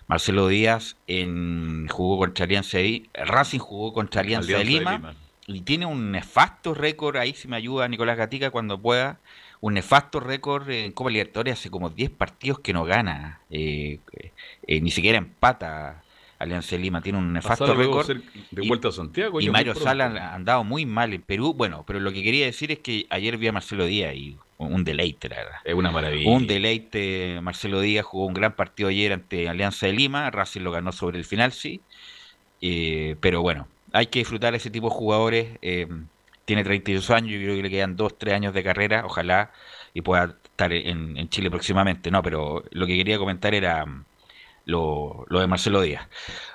Marcelo Díaz en, jugó contra Alianza de Racing jugó contra Alianza, de, Lima, y tiene un nefasto récord, ahí si me ayuda Nicolás Gatica cuando pueda, un nefasto récord en Copa Libertadores hace como 10 partidos que no gana, eh, eh, ni siquiera empata Alianza de Lima, tiene un nefasto récord. De vuelta a Santiago. Y, Mario Sala ha andado muy mal en Perú, bueno, pero lo que quería decir es que ayer vi a Marcelo Díaz y un deleite, la verdad. Es una maravilla. Un deleite, Marcelo Díaz jugó un gran partido ayer ante Alianza de Lima, Racing lo ganó sobre el final, sí, eh, pero bueno, hay que disfrutar ese tipo de jugadores. Eh, tiene 32 años, yo creo que le quedan 2, 3 años de carrera, ojalá y pueda estar en, Chile próximamente. No, pero lo que quería comentar era lo, de Marcelo Díaz.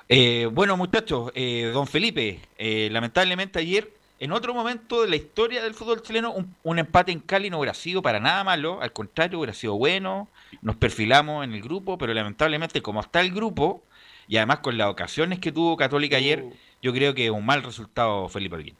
Eh, bueno, muchachos, eh, don Felipe, eh, lamentablemente ayer, en otro momento de la historia del fútbol chileno, un, empate en Cali no hubiera sido para nada malo, al contrario, hubiera sido bueno, nos perfilamos en el grupo, pero lamentablemente como está el grupo, y además con las ocasiones que tuvo Católica ayer, uh. yo creo que es un mal resultado, Felipe Alguín.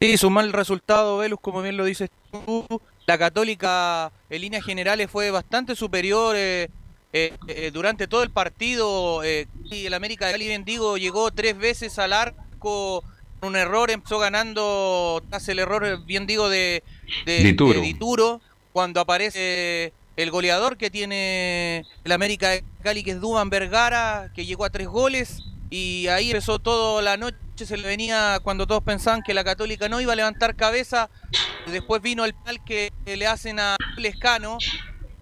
Sí, es un mal resultado, Velus, como bien lo dices tú. La Católica, en líneas generales, fue bastante superior eh, eh, eh, durante todo el partido. y el América de Cali, bien digo, llegó tres veces al arco. Un error, empezó ganando tras el error, bien digo, de, de, Dituro. Cuando aparece el goleador que tiene el América de Cali, que es Duman Vergara, que llegó a tres goles. Y ahí empezó toda la noche se le venía cuando todos pensaban que la Católica no iba a levantar cabeza. Después vino el penal que le hacen a Lescano.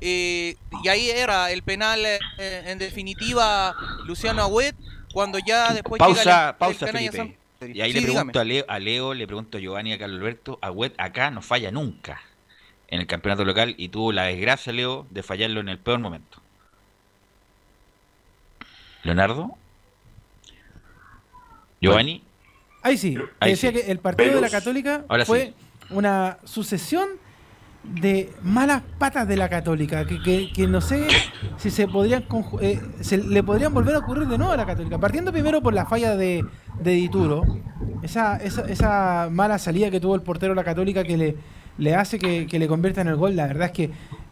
Eh, y ahí era el penal, eh, en definitiva, Luciano Agüet. Cuando ya después pausa, llega pausa, Felipe. Y ahí le pregunto a Leo, a Leo, le pregunto a Giovanni a Carlos Alberto, Agüet acá no falla nunca en el campeonato local y tuvo la desgracia, Leo, de fallarlo en el peor momento. Leonardo. Giovanni. Ahí sí, decía que el partido de la Católica fue una sucesión de malas patas de la Católica, que, que, no sé si se podrían eh, se le podrían volver a ocurrir de nuevo a la Católica. Partiendo primero por la falla de, de Dituro, esa, esa, mala salida que tuvo el portero de la Católica que le, le hace que, le convierta en el gol, la verdad es que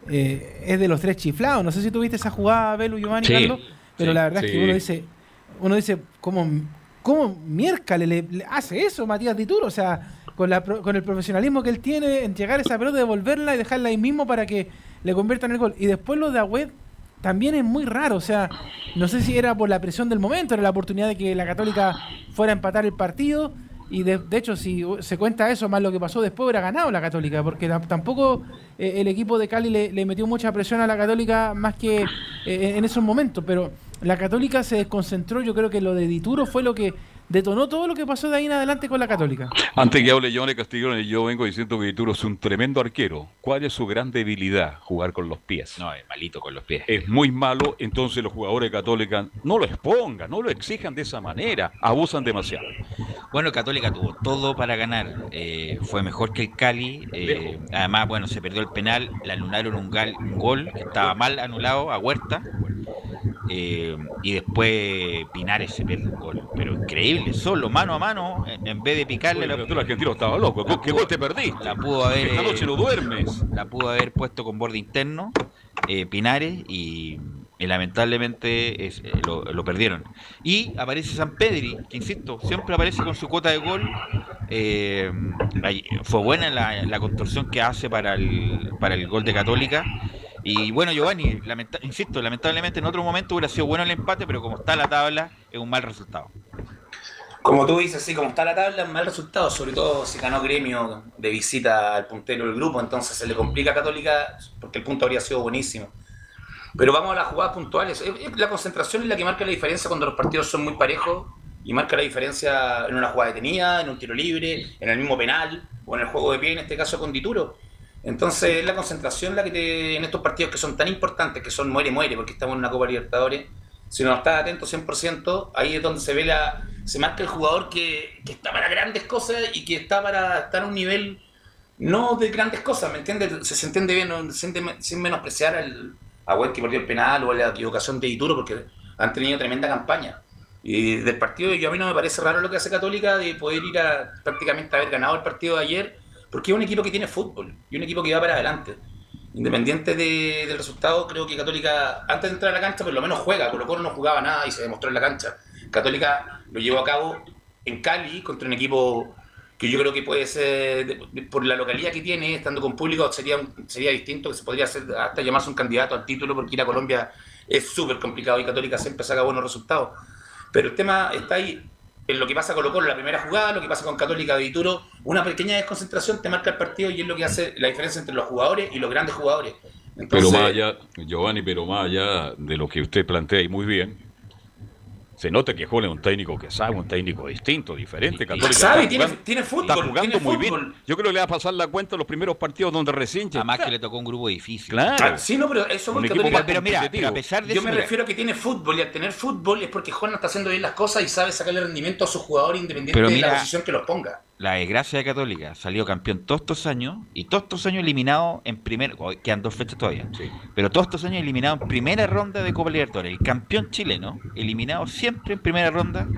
eh, es de los tres chiflados. No sé si tuviste esa jugada, Belu, Giovanni, Carlos, pero la verdad es que uno dice, uno dice, ¿cómo, cómo miércale le, hace eso Matías Dituro? O sea, con, la, con el profesionalismo que él tiene en llegar a esa pelota, devolverla y dejarla ahí mismo para que le convierta en el gol. Y después lo de Agüed también es muy raro. O sea, no sé si era por la presión del momento, era la oportunidad de que la Católica fuera a empatar el partido. y de, de, hecho, si se cuenta eso, más lo que pasó después, hubiera ganado la Católica, porque tampoco eh, el equipo de Cali le, le, metió mucha presión a la Católica más que eh, en esos momentos. Pero la Católica se desconcentró, yo creo que lo de Dituro fue lo que detonó todo lo que pasó de ahí en adelante con la Católica. Antes que hable Johnny Castillón, yo vengo diciendo que Dituro es un tremendo arquero. ¿Cuál es su gran debilidad? Jugar con los pies. No, es malito con los pies. Es muy malo, entonces los jugadores católicos no lo expongan, no lo exijan de esa manera, abusan demasiado. Bueno, Católica tuvo todo para ganar. Eh, fue mejor que el Cali. Eh, además, bueno, se perdió el penal, le anularon un, gal, un gol estaba mal anulado a Huerta. Eh, y después Pinares se pierde el gol. Pero increíble, solo mano a mano, en vez de picarle. la... el argentino estaba loco. ¿Qué gol te perdiste? La pudo haber. Esta noche no duermes. La pudo haber puesto con borde interno, eh, Pinares, y, y lamentablemente es, eh, lo, lo, perdieron. Y aparece San Pedri, que insisto, siempre aparece con su cuota de gol. Eh, fue buena la, la, construcción que hace para el, para el gol de Católica. Y bueno, Giovanni, lamenta insisto, lamentablemente en otro momento hubiera sido bueno el empate, pero como está la tabla, es un mal resultado. Como tú dices, sí, como está la tabla, es un mal resultado, sobre todo si ganó gremio de visita al puntero del grupo, entonces se le complica a Católica porque el punto habría sido buenísimo. Pero vamos a las jugadas puntuales. La concentración es la que marca la diferencia cuando los partidos son muy parejos y marca la diferencia en una jugada detenida, en un tiro libre, en el mismo penal o en el juego de pie, en este caso con Dituro. Entonces es la concentración la que te, en estos partidos que son tan importantes, que son muere-muere, porque estamos en una Copa Libertadores, si no estás atento 100%, ahí es donde se ve la se marca el jugador que, está para grandes cosas y que está para estar a un nivel no de grandes cosas, ¿me entiendes? Se, entiende bien, no, sin, menospreciar al, a que perdió el penal o la equivocación de Dituro, porque han tenido tremenda campaña. Y del partido, yo a mí no me parece raro lo que hace Católica de poder ir a prácticamente haber ganado el partido de ayer porque es un equipo que tiene fútbol y un equipo que va para adelante. Independiente de, del resultado, creo que Católica, antes de entrar a la cancha, por lo menos juega. Colo Colo no jugaba nada y se demostró en la cancha. Católica lo llevó a cabo en Cali contra un equipo que yo creo que puede ser, por la localidad que tiene, estando con público, sería, sería distinto, que se podría hacer hasta llamarse un candidato al título, porque ir a Colombia es súper complicado y Católica siempre saca buenos resultados. Pero el tema está ahí en lo que pasa con Colo Colo, la primera jugada, lo que pasa con Católica de Dituro, una pequeña desconcentración te marca el partido y es lo que hace la diferencia entre los jugadores y los grandes jugadores. Entonces, pero más allá, Giovanni, pero más allá de lo que usted plantea y muy bien, se nota que Jole es un técnico que sabe, un técnico distinto, diferente. Católica sabe, tiene, jugando, tiene, fútbol. Está jugando tiene muy fútbol. bien. Yo creo que le va a pasar la cuenta en los primeros partidos donde recién Además que le tocó un grupo difícil. Claro. Ah, sí, no, pero eso un equipo más pero mira, pero a pesar de Yo eso, me mira, refiero a que tiene fútbol y al tener fútbol es porque Juan está haciendo bien las cosas y sabe sacarle rendimiento a sus jugadores independiente de la posición que los ponga. La desgracia de Católica salió campeón todos estos años y todos estos años eliminado en primera. Quedan dos fechas todavía. Sí. Pero todos estos años eliminado en primera ronda de Copa Libertadores. El campeón chileno, eliminado siempre en primera ronda.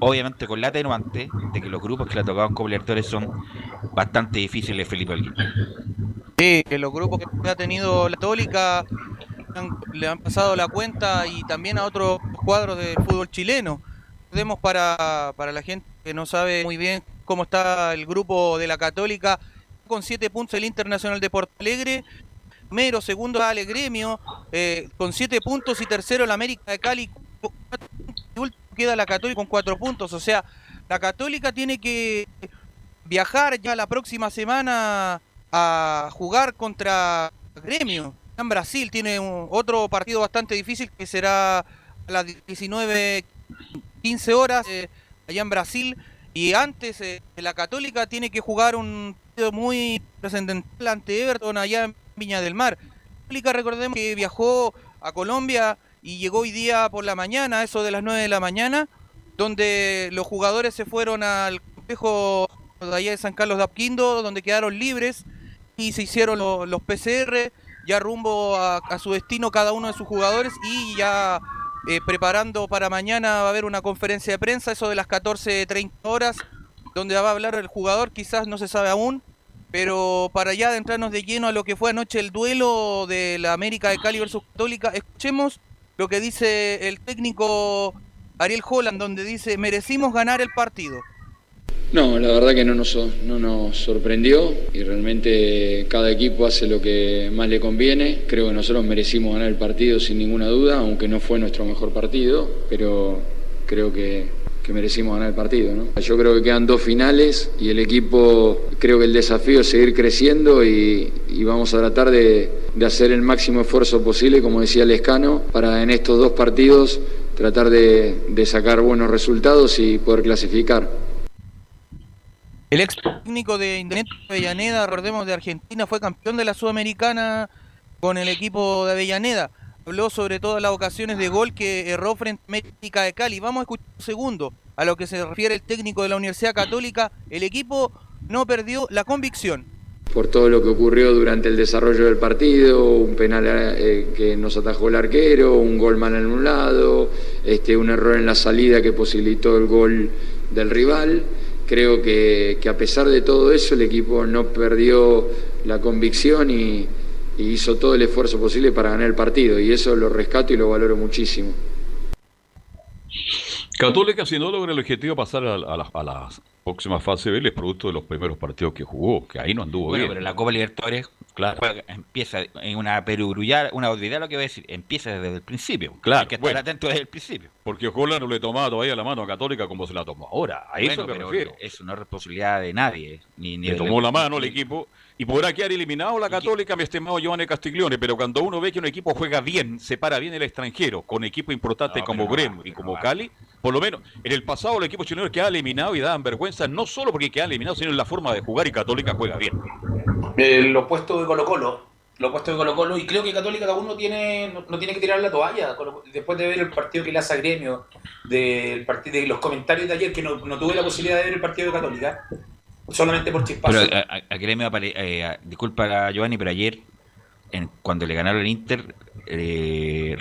Obviamente con la atenuante de que los grupos que le ha tocado en Copa Libertadores son bastante difíciles, Felipe Alguín. Sí, que los grupos que ha tenido la Católica han- le han pasado la cuenta y también a otros cuadros del fútbol chileno. Recordemos para, para la gente que no sabe muy bien cómo está el grupo de la Católica, con siete puntos el Internacional de Porto Alegre, primero, segundo el Gremio, eh, con siete puntos y tercero el América de Cali, y último queda la Católica con cuatro puntos. O sea, la Católica tiene que viajar ya la próxima semana a jugar contra Gremio. En Brasil tiene un- otro partido bastante difícil que será a las 19, 15 horas eh, allá en Brasil. Y antes eh, la Católica tiene que jugar un partido muy trascendental ante Everton allá en Viña del Mar. La Católica recordemos que viajó a Colombia y llegó hoy día por la mañana, eso de las 9 de la mañana, donde los jugadores se fueron al complejo de allá de San Carlos de Apoquindo, donde quedaron libres y se hicieron lo- los PCR ya rumbo a su destino cada uno de sus jugadores y ya eh, preparando para mañana va a haber una conferencia de prensa, eso de las 14.30 horas, donde va a hablar el jugador, quizás no se sabe aún, pero para ya adentrarnos de lleno a lo que fue anoche el duelo de la América de Cali versus Católica, escuchemos lo que dice el técnico Ariel Holland, donde dice, merecimos ganar el partido. No, la verdad que no nos, no nos sorprendió y realmente cada equipo hace lo que más le conviene. Creo que nosotros merecimos ganar el partido sin ninguna duda, aunque no fue nuestro mejor partido, pero creo que merecimos ganar el partido. ¿no? Yo creo que quedan dos finales y el equipo, creo que el desafío es seguir creciendo y, vamos a tratar de, de, hacer el máximo esfuerzo posible, como decía Lescano, para en estos dos partidos tratar de, de sacar buenos resultados y poder clasificar. El ex técnico de Independiente Avellaneda, recordemos de Argentina, fue campeón de la Sudamericana con el equipo de Avellaneda. Habló sobre todas las ocasiones de gol que erró frente a América de Cali. Vamos a escuchar un segundo a lo que se refiere el técnico de la Universidad Católica. El equipo no perdió la convicción. Por todo lo que ocurrió durante el desarrollo del partido, un penal eh, que nos atajó el arquero, un gol mal anulado, este, un error en la salida que posibilitó el gol del rival creo que, que, a pesar de todo eso el equipo no perdió la convicción y, y, hizo todo el esfuerzo posible para ganar el partido y eso lo rescato y lo valoro muchísimo. Católica si no logra el objetivo pasar a, a, la, a la próxima fase B es producto de los primeros partidos que jugó, que ahí no anduvo bueno, bien. pero la Copa Libertadores claro. juega, empieza en una perogrullar, una olvidar lo que voy a decir, empieza desde el principio. Claro, Hay que estar bueno. atento desde el principio. Porque Ojola no le tomaba todavía la mano a Católica como se la tomó ahora. A Bueno, eso me pero refiero. Eso no es responsabilidad de nadie. Ni, ni Le tomó la mano al equipo y podrá quedar eliminado la Católica, mi estimado Giovanni Castiglione, pero cuando uno ve que un equipo juega bien, se para bien el extranjero, con equipos importantes No, como no y como Cali, por lo menos en el pasado los equipos chilenos quedaban eliminados y daban vergüenza, no solo porque quedaban eliminados, sino en la forma de jugar y Católica juega bien. Eh, lo opuesto de Colo Colo. Lo opuesto de Colo Colo. Y creo que Católica cada uno tiene, no, no tiene que tirar la toalla. Después de ver el partido que le hace a Gremio, del partido, de los comentarios de ayer, que no, no tuve la posibilidad de ver el partido de Católica, solamente por chispazo. Pero a, a- a Gremio apare- eh, a- disculpa Giovanni, pero ayer, en, cuando le ganaron el Inter, eh,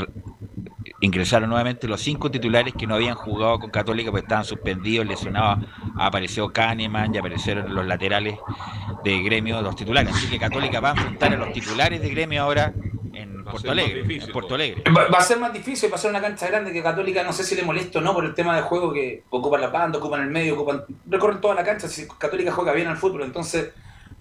ingresaron nuevamente los cinco titulares que no habían jugado con Católica porque estaban suspendidos, lesionados. Apareció Kahneman y aparecieron los laterales de Gremio, los titulares. Así que Católica va a enfrentar a los titulares de Gremio ahora en Porto ser más Alegre. difícil en Porto. Alegre. Va, va a ser más difícil, va a ser una cancha grande que Católica, no sé si le molesta o no por el tema de juego que ocupan la banda, ocupan el medio, ocupan, recorren toda la cancha. Si Católica juega bien al fútbol, entonces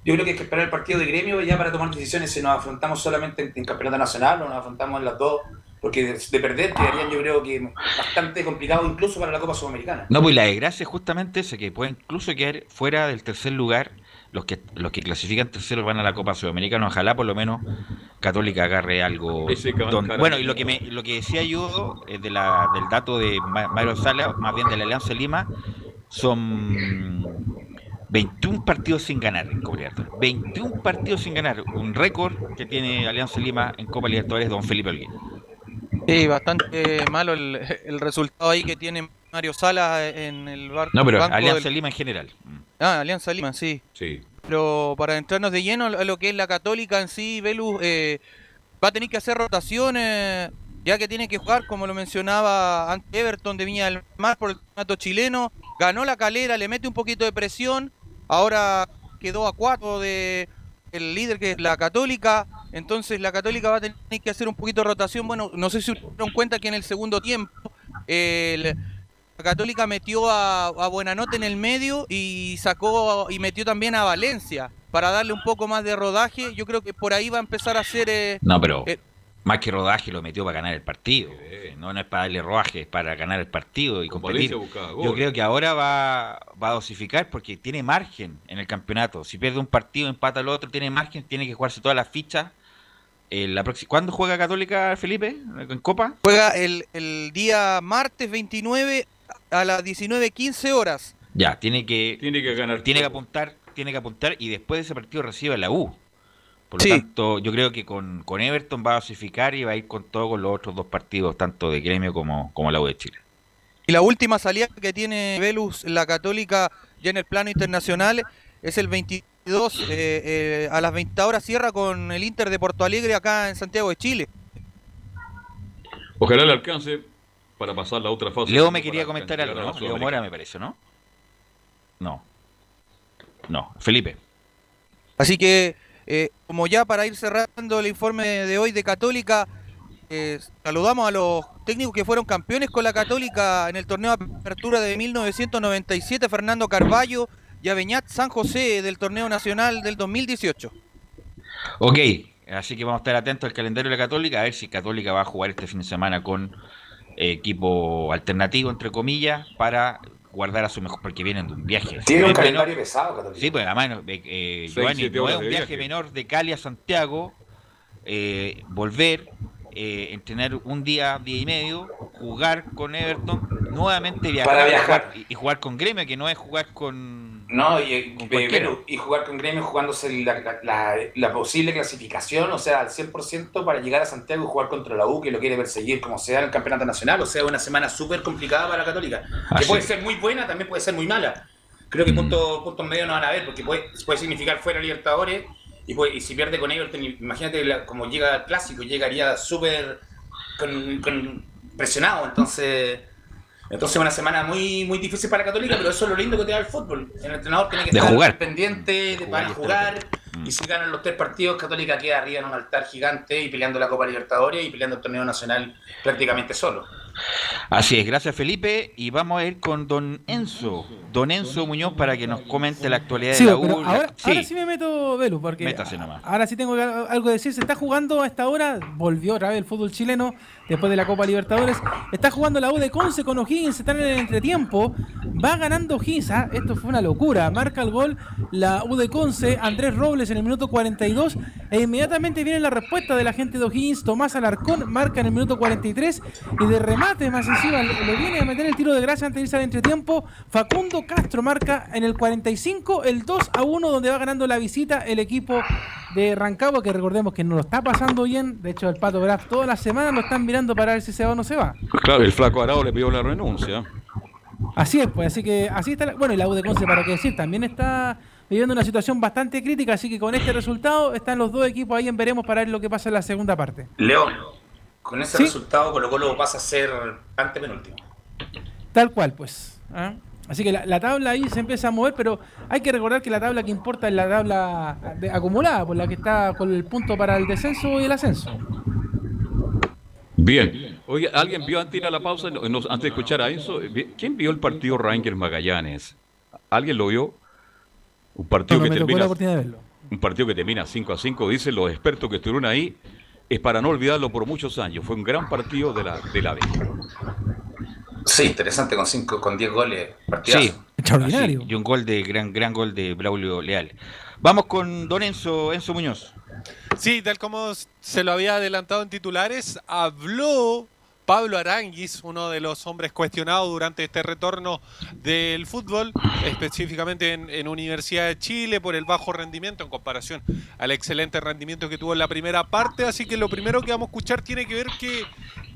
yo creo que hay que esperar el partido de gremio ya para tomar decisiones si nos afrontamos solamente en, en campeonato nacional o nos afrontamos en las dos, porque de, de perder quedarían yo creo que bastante complicado incluso para la Copa Sudamericana. No, pues la desgracia es justamente esa, que puede incluso quedar fuera del tercer lugar. Los que los que clasifican terceros van a la Copa Sudamericana. Ojalá por lo menos Católica agarre algo. Donde- bueno, y lo que me, lo que decía yo eh, de la, del dato de Ma- Mario Sala, más bien de la Alianza Lima, son 21 partidos sin ganar en Copa Libertadores. 21 partidos sin ganar. Un récord que tiene Alianza Lima en Copa Libertadores, don Felipe Olguín. Sí, bastante malo el, el resultado ahí que tiene Mario Sala en el bar- No, pero banco Alianza del- Lima en general. Ah, Alianza Lima, sí. Sí. Pero para entrarnos de lleno a lo que es la Católica en sí, Velus eh, va a tener que hacer rotaciones, ya que tiene que jugar, como lo mencionaba ante Everton de Viña del Mar por el campeonato chileno. Ganó la calera, le mete un poquito de presión. Ahora quedó a cuatro de el líder que es la Católica. Entonces la Católica va a tener que hacer un poquito de rotación. Bueno, no sé si se dieron cuenta que en el segundo tiempo el, la Católica metió a, a Buenanote en el medio y sacó y metió también a Valencia para darle un poco más de rodaje. Yo creo que por ahí va a empezar a hacer. eh, No, pero eh, más que rodaje lo metió para ganar el partido. No, no es para darle rodaje, es para ganar el partido y competir. Yo creo que ahora va, va a dosificar porque tiene margen en el campeonato. Si pierde un partido, empata el otro, tiene margen, tiene que jugarse todas las fichas. Eh, la ¿Cuándo juega Católica, Felipe? ¿En Copa? juega el, el día martes 29 a las 19.15 horas. Ya, tiene que, Tiene que ganar. tiene que apuntar, tiene que apuntar y después de ese partido recibe a la U. Por lo Sí. tanto, yo creo que con, con Everton va a dosificar y va a ir con todo con los otros dos partidos, tanto de gremio como, como la U de Chile. Y la última salida que tiene Velus, la Católica, ya en el plano internacional, es el 22 eh, eh, a las 20 horas cierra con el Inter de Porto Alegre acá en Santiago de Chile. Ojalá le alcance para pasar la otra fase. Leo me quería comentar algo, ¿no? Leo. Mora me parece, ¿no? No. No, Felipe. Así que, eh, como ya para ir cerrando el informe de hoy de Católica, eh, saludamos a los técnicos que fueron campeones con la Católica en el torneo de apertura de 1997, Fernando Carballo y a Beñat San José del torneo nacional del 2018. Ok, así que vamos a estar atentos al calendario de la Católica, a ver si Católica va a jugar este fin de semana con equipo alternativo, entre comillas, para guardar a su mejor, porque vienen de un viaje. Tiene un calendario menor- pesado, Católica. Sí, pues además, eh, eh, Giovanni, no es un viaje, viaje. menor de Cali a Santiago, eh, volver, eh, entrenar un día, día y medio, jugar con Everton, nuevamente viajar, Para y viajar. jugar- y, y jugar con Gremio, que no es jugar con... No, y, con eh, y jugar con Gremio jugándose la, la- la posible clasificación, o sea, al 100% para llegar a Santiago y jugar contra la U, que lo quiere perseguir como sea en el campeonato nacional. O sea, una semana súper complicada para la Católica. Que puede ser muy buena, también puede ser muy mala. Creo que puntos puntos medios no van a haber, porque puede, puede significar fuera Libertadores. Y, puede- y si pierde con Everton, imagínate la- como llega al clásico, llegaría súper con- con- presionado. Entonces. Entonces una semana muy muy difícil para Católica, pero eso es lo lindo que te da el fútbol. El entrenador tiene que De estar jugar. pendiente, de, Jugar van y a y si ganan los tres partidos, Católica queda arriba en un altar gigante y peleando la Copa Libertadores y peleando el torneo nacional prácticamente solo. Así es, gracias Felipe, y vamos a ir con don Enzo, don Enzo Muñoz, para que nos comente la actualidad Sí, de la U. ahora, Sí. ahora sí me meto, Velu, porque Métase nomás. ahora sí tengo algo que decir. Se está jugando a esta hora, volvió otra vez el fútbol chileno después de la Copa Libertadores. Está jugando la U de Conce con O'Higgins, están en el entretiempo. Va ganando O'Higgins, ah, esto fue una locura. Marca el gol la U de Conce, Andrés Robles en el minuto 42. E inmediatamente viene la respuesta de la gente de O'Higgins, Tomás Alarcón marca en el minuto 43. Y de remate más encima le, le viene a meter el tiro de gracia antes de irse al entretiempo. Facundo Castro marca en el 45 el 2 a 1 donde va ganando la visita el equipo de Rancagua que recordemos que no lo está pasando bien. De hecho el Pato Graf todas las semanas lo están mirando para ver si se va o no se va. Claro, el flaco Arao le pidió la renuncia. Así es, pues así que así está. la- bueno, y la U de Conce, para qué decir, también está viviendo una situación bastante crítica, así que con este resultado están los dos equipos ahí en veremos para ver lo que pasa en la segunda parte. León, con ese Sí. resultado Colo Colo pasa a ser antepenúltimo. Tal cual, pues. ¿ah? Así que la, la tabla ahí se empieza a mover, pero hay que recordar que la tabla que importa es la tabla de- acumulada, por la que está con el punto para el descenso y el ascenso. Bien. Oye, ¿alguien vio antes de ir a la pausa, no- no- antes de escuchar a Enzo? vi- ¿Quién vio el partido Rangers Magallanes? ¿Alguien lo vio? Un partido No, no que termina un partido que termina 5 a 5, dicen los expertos que estuvieron ahí, es para no olvidarlo por muchos años. Fue un gran partido de la, de la B. Sí, interesante con cinco, con 10 goles. Partidazo. Sí, Así, y un gol de gran gran gol de Braulio Leal. Vamos con don Enzo, Enzo Muñoz. Sí, tal como se lo había adelantado en titulares, habló Pablo Aranguis, uno de los hombres cuestionados durante este retorno del fútbol, específicamente en, Universidad de Chile, por el bajo rendimiento en comparación al excelente rendimiento que tuvo en la primera parte. Así que lo primero que vamos a escuchar tiene que ver que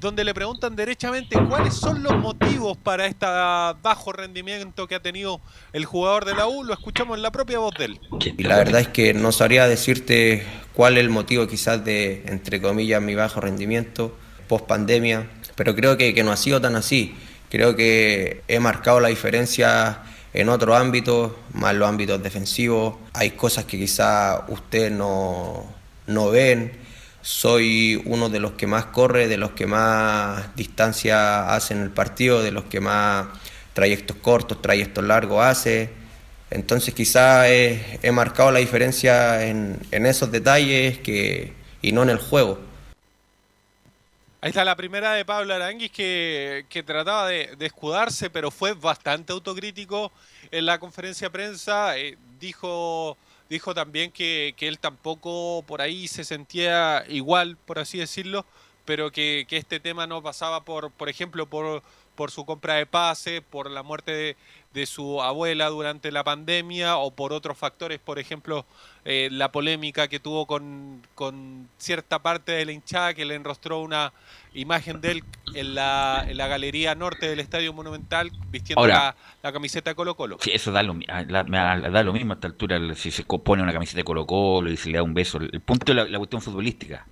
donde le preguntan derechamente cuáles son los motivos para este bajo rendimiento que ha tenido el jugador de la U, lo escuchamos en la propia voz de él. La verdad es que no sabría decirte cuál es el motivo quizás de, entre comillas, mi bajo rendimiento post pandemia, pero creo que, no ha sido tan así. Creo que he marcado la diferencia en otros ámbitos, más los ámbitos defensivos. Hay cosas que quizás ustedes no, no ven. Soy uno de los que más corre, de los que más distancia hace en el partido, de los que más trayectos cortos, trayectos largos hace. Entonces quizá he, he marcado la diferencia en, en esos detalles que, y no en el juego. Ahí está la primera de Pablo Aranguis que, que trataba de, escudarse, pero fue bastante autocrítico en la conferencia de prensa. Eh, dijo, dijo también que, que él tampoco por ahí se sentía igual, por así decirlo, pero que, que este tema no pasaba por, por ejemplo, por, por su compra de pase, por la muerte de, de su abuela durante la pandemia o por otros factores, por ejemplo, eh, la polémica que tuvo con, con cierta parte de la hinchada que le enrostró una imagen de él en la, en la galería norte del Estadio Monumental vistiendo Ahora. la, la camiseta de Colo Colo. Sí, eso da lo, mi- a- la- da- lo mismo a esta altura si se pone una camiseta de Colo Colo y se le da un beso. El punto es la, la cuestión futbolística.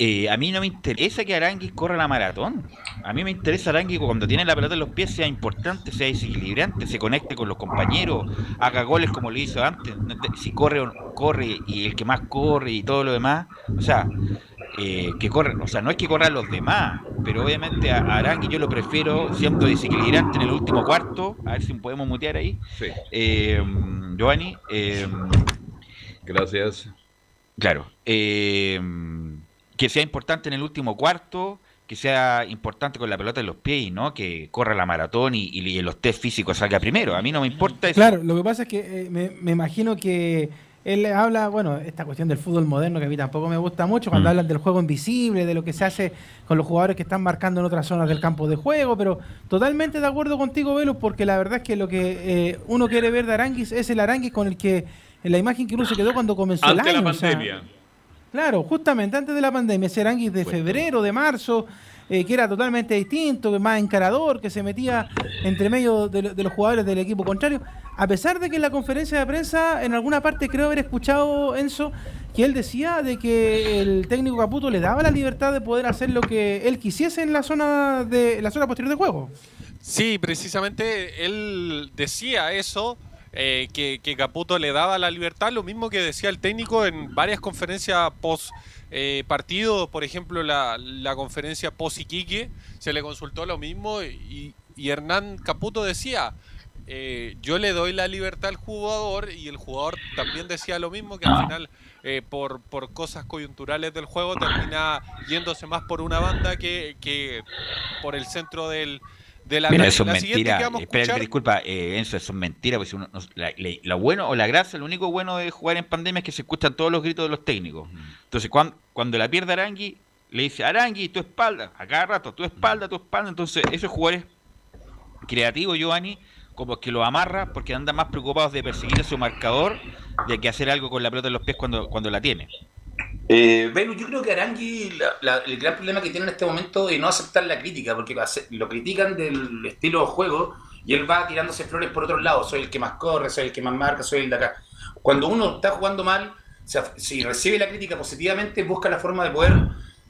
Eh, a mí no me interesa que Aranguis corra la maratón. A mí me interesa Aranguis cuando tiene la pelota en los pies sea importante, sea desequilibrante, se conecte con los compañeros, haga goles como lo hizo antes. Si corre, o no- corre y el que más corre y todo lo demás, o sea, eh, que corre, o sea, no es que corran los demás, pero obviamente a a Aranguis yo lo prefiero siendo desequilibrante en el último cuarto. A ver si podemos mutear ahí. Eh, Giovanni. eh, Gracias. Claro. eh, que sea importante en el último cuarto, que sea importante con la pelota en los pies y no que corra la maratón y, y los test físicos salga primero. A mí no me importa eso. Claro, lo que pasa es que eh, me, me imagino que él habla, bueno, esta cuestión del fútbol moderno que a mí tampoco me gusta mucho, cuando Mm. hablan del juego invisible, de lo que se hace con los jugadores que están marcando en otras zonas del campo de juego, pero totalmente de acuerdo contigo, Velus, porque la verdad es que lo que eh, uno quiere ver de Aranguis es el Aranguis con el que, en la imagen que uno se quedó cuando comenzó el año. la o sea, pandemia. Claro, justamente antes de la pandemia, ese Aranguis de febrero, de marzo, eh, que era totalmente distinto, que más encarador, que se metía entre medio de, de los jugadores del equipo contrario. A pesar de que en la conferencia de prensa, en alguna parte creo haber escuchado Enzo, que él decía de que el técnico Caputo le daba la libertad de poder hacer lo que él quisiese en la zona de en la zona posterior de juego. Sí, precisamente él decía eso, eh, que, Caputo le daba la libertad, lo mismo que decía el técnico en varias conferencias post eh, partido, por ejemplo la, la conferencia post Iquique, se le consultó lo mismo y, Hernán Caputo decía, eh, yo le doy la libertad al jugador y el jugador también decía lo mismo, que al final por, por cosas coyunturales del juego termina yéndose más por una banda que, que por el centro del, de la Mira, cancha. eso es La mentira. que vamos a Espera, escuchar- disculpa, eh, Enzo, eso es mentira. Pues uno, no- la- lo bueno o la gracia, lo único bueno de jugar en pandemia es que se escuchan todos los gritos de los técnicos. Entonces, cuando, cuando la pierde Arangui, le dice Arangui, tu espalda, a cada rato, tu espalda, tu espalda. Entonces, esos jugadores creativos, Giovanni, como que lo amarra porque andan más preocupados de perseguir a su marcador de que hacer algo con la pelota en los pies cuando, cuando la tiene. Eh, yo creo que Arangui, el gran problema que tiene en este momento es no aceptar la crítica, porque lo critican del estilo de juego y él va tirándose flores por otro lado. Soy el que más corre, soy el que más marca, soy el de acá. Cuando uno está jugando mal, si recibe la crítica positivamente, busca la forma de poder,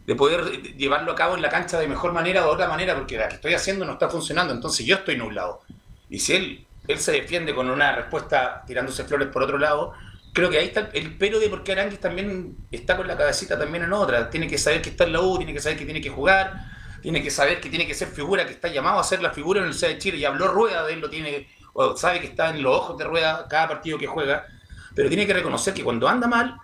de poder llevarlo a cabo en la cancha de mejor manera o de otra manera, porque la que estoy haciendo no está funcionando, entonces yo estoy nublado. Y si él, él se defiende con una respuesta tirándose flores por otro lado, creo que ahí está el pero de por qué también está con la cabecita también en otra. Tiene que saber que está en la U, tiene que saber que tiene que jugar, tiene que saber que tiene que ser figura, que está llamado a ser la figura en el Universidad de Chile. Y habló Rueda de él, lo tiene, o sabe que está en los ojos de Rueda cada partido que juega, pero tiene que reconocer que cuando anda mal,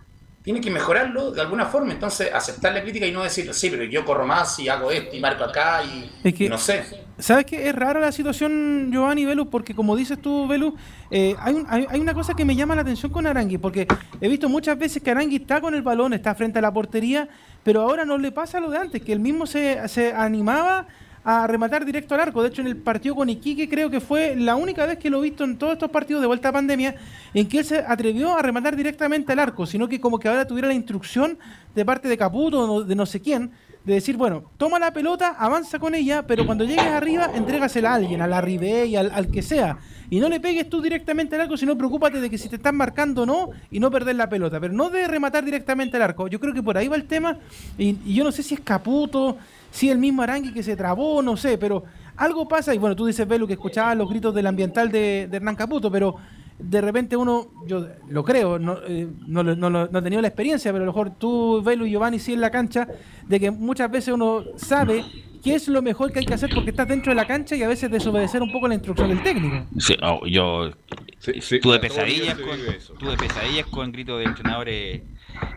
tiene que mejorarlo de alguna forma. Entonces, aceptar la crítica y no decir, sí, pero yo corro más y hago esto y marco acá y, Es que- y no sé. ¿Sabes qué? Es rara la situación, Giovanni Velus, porque como dices tú, Velus, eh, hay, un- hay, hay una cosa que me llama la atención con Arangui, porque he visto muchas veces que Arangui está con el balón, está frente a la portería, pero ahora no le pasa lo de antes, que él mismo se, se animaba a rematar directo al arco. De hecho, en el partido con Iquique creo que fue la única vez que lo he visto en todos estos partidos de vuelta a pandemia en que él se atrevió a rematar directamente al arco, sino que como que ahora tuviera la instrucción de parte de Caputo o de no sé quién, de decir, bueno, toma la pelota, avanza con ella, pero cuando llegues arriba, entrégasela a alguien, a la Ribey, al, al que sea. Y no le pegues tú directamente al arco, sino preocúpate de que si te están marcando o no, y no perder la pelota. Pero no de rematar directamente al arco. Yo creo que por ahí va el tema, y, y yo no sé si es Caputo, si el mismo Arangui que se trabó, no sé, pero algo pasa, y bueno, tú dices, Belu, que escuchabas los gritos del ambiental de, de Hernán Caputo, pero de repente uno, yo lo creo, no, eh, no, lo- no no he tenido la experiencia, pero a lo mejor tú, Velo y Giovanni sí en la cancha, de que muchas veces uno sabe qué es lo mejor que hay que hacer porque estás dentro de la cancha y a veces desobedecer un poco la instrucción del técnico. Sí, oh, yo sí, tuve a todos pesadillas con tuve pesadillas con gritos de entrenadores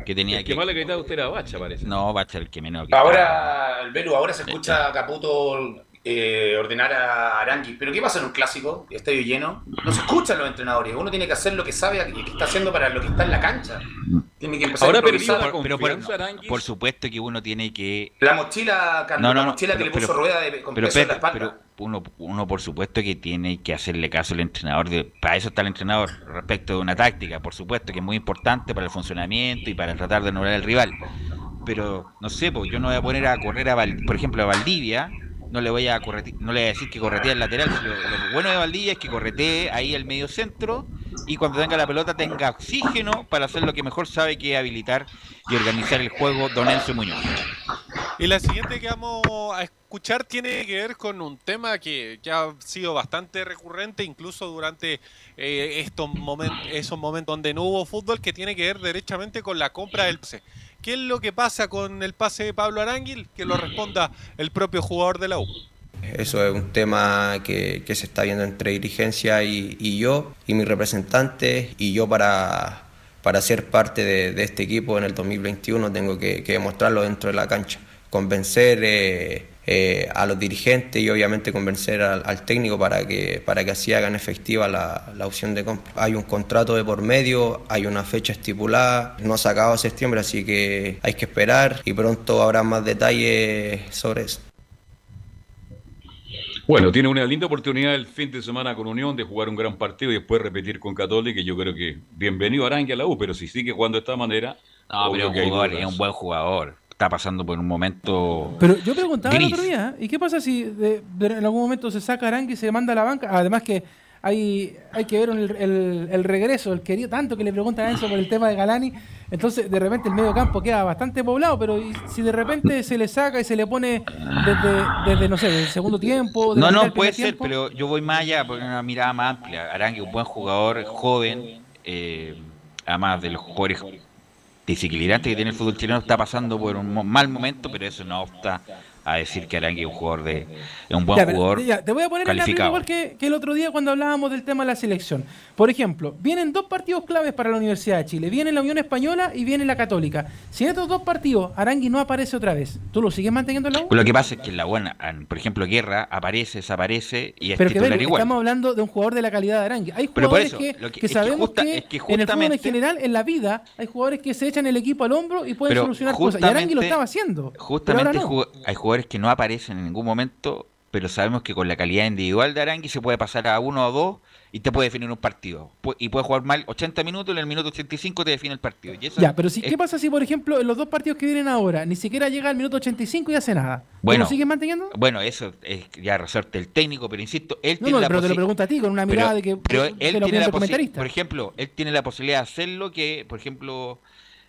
que tenía El que más le gritaba a usted era Bacha, parece. No, Bacha el que menos. Ahora, el Belu, ahora se escucha Caputo eh, ordenar a Arangui. Pero ¿qué pasa en un clásico? Estadio lleno. No se escuchan los entrenadores. Uno tiene que hacer lo que sabe y que está haciendo para lo que está en la cancha. Tiene que empezar Ahora a improvisar. pero, pero por, por supuesto que uno tiene que La mochila, Carlos, No, no, la no, mochila que pero- le puso pero- rueda de, con pero, peso en la Pepe, espalda. pero uno, uno por supuesto que tiene que hacerle caso al entrenador. De, para eso está el entrenador, respecto de una táctica, por supuesto que es muy importante para el funcionamiento y para tratar de anular al rival. Pero no sé, pues yo no voy a poner a correr a, Val- por ejemplo, a Valdivia. No le voy a correte- no le voy a decir que corretee al lateral. Lo, lo bueno de Valdivia es que corretee ahí al medio centro y cuando tenga la pelota tenga oxígeno para hacer lo que mejor sabe que es habilitar y organizar el juego Don Enzo Muñoz. Y la siguiente que vamos a escuchar tiene que ver con un tema que, ha sido bastante recurrente, incluso durante eh, estos momentos, esos momentos donde no hubo fútbol, que tiene que ver derechamente con la compra del. ¿Qué es lo que pasa con el pase de Pablo Aranguil? Que lo responda el propio jugador de la U. Eso es un tema que, se está viendo entre dirigencia y, yo, y mi representante, y yo para, para ser parte de, este equipo en el 2021 tengo que, que demostrarlo dentro de la cancha. convencer eh, eh, a los dirigentes y obviamente convencer al, al, técnico para que, para que así hagan efectiva la, la, opción de compra. Hay un contrato de por medio, hay una fecha estipulada, no se acaba septiembre, así que hay que esperar y pronto habrá más detalles sobre eso. Bueno, tiene una linda oportunidad el fin de semana con Unión de jugar un gran partido y después repetir con Católica. Yo creo que bienvenido Arangue a la U, pero si sigue jugando de esta manera. No, pero jugador, es un buen jugador. Está pasando por un momento. Pero yo preguntaba gris. el otro día, ¿y qué pasa si de, de, en algún momento se saca Arangue y se manda a la banca? Además que hay, hay que ver el, el, el, regreso, el querido, tanto que le preguntan a Enzo por el tema de Galani, entonces de repente el medio campo queda bastante poblado, pero si de repente se le saca y se le pone desde, desde no sé, el segundo tiempo... No, no, puede ser, tiempo, pero yo voy más allá, por una mirada más amplia. Arangue, un buen jugador, joven, eh, además de los jugadores desequilibrantes que tiene el fútbol chileno, está pasando por un mal momento, pero eso no obsta a decir que Arangui es un jugador de es un buen ya, jugador. Ya, te voy a poner en la igual que, que, el otro día cuando hablábamos del tema de la selección. Por ejemplo, vienen dos partidos claves para la Universidad de Chile. Viene la Unión Española y viene la Católica. Si en estos dos partidos Arangui no aparece otra vez, ¿tú lo sigues manteniendo en la U? Lo que pasa es que en la buena, por ejemplo, Guerra aparece, desaparece y es Pero que ver, igual. estamos hablando de un jugador de la calidad de Arangui. Hay jugadores eso, que, sabemos justa- que, en el fútbol en general, en la vida, hay jugadores que se echan el equipo al hombro y pueden solucionar cosas. Y Arangui lo estaba haciendo. pero Justamente ahora no. ju- hay jugadores que no aparecen en ningún momento, pero sabemos que con la calidad individual de Arangui se puede pasar a uno o dos y te puede definir un partido. Y puede jugar mal 80 minutos y en el minuto 85 te define el partido. Y eso Ya, pero si, es- ¿qué pasa si, por ejemplo, en los dos partidos que vienen ahora, ni siquiera llega al minuto 85 y hace nada? ¿Tú Bueno. lo sigues manteniendo? Bueno, eso es ya resorte el técnico, pero insisto, él No, tiene no, la pero te lo pregunto a ti, con una Pero- mirada de que pero él tiene la por ejemplo, él tiene la posibilidad de hacerlo que, por ejemplo,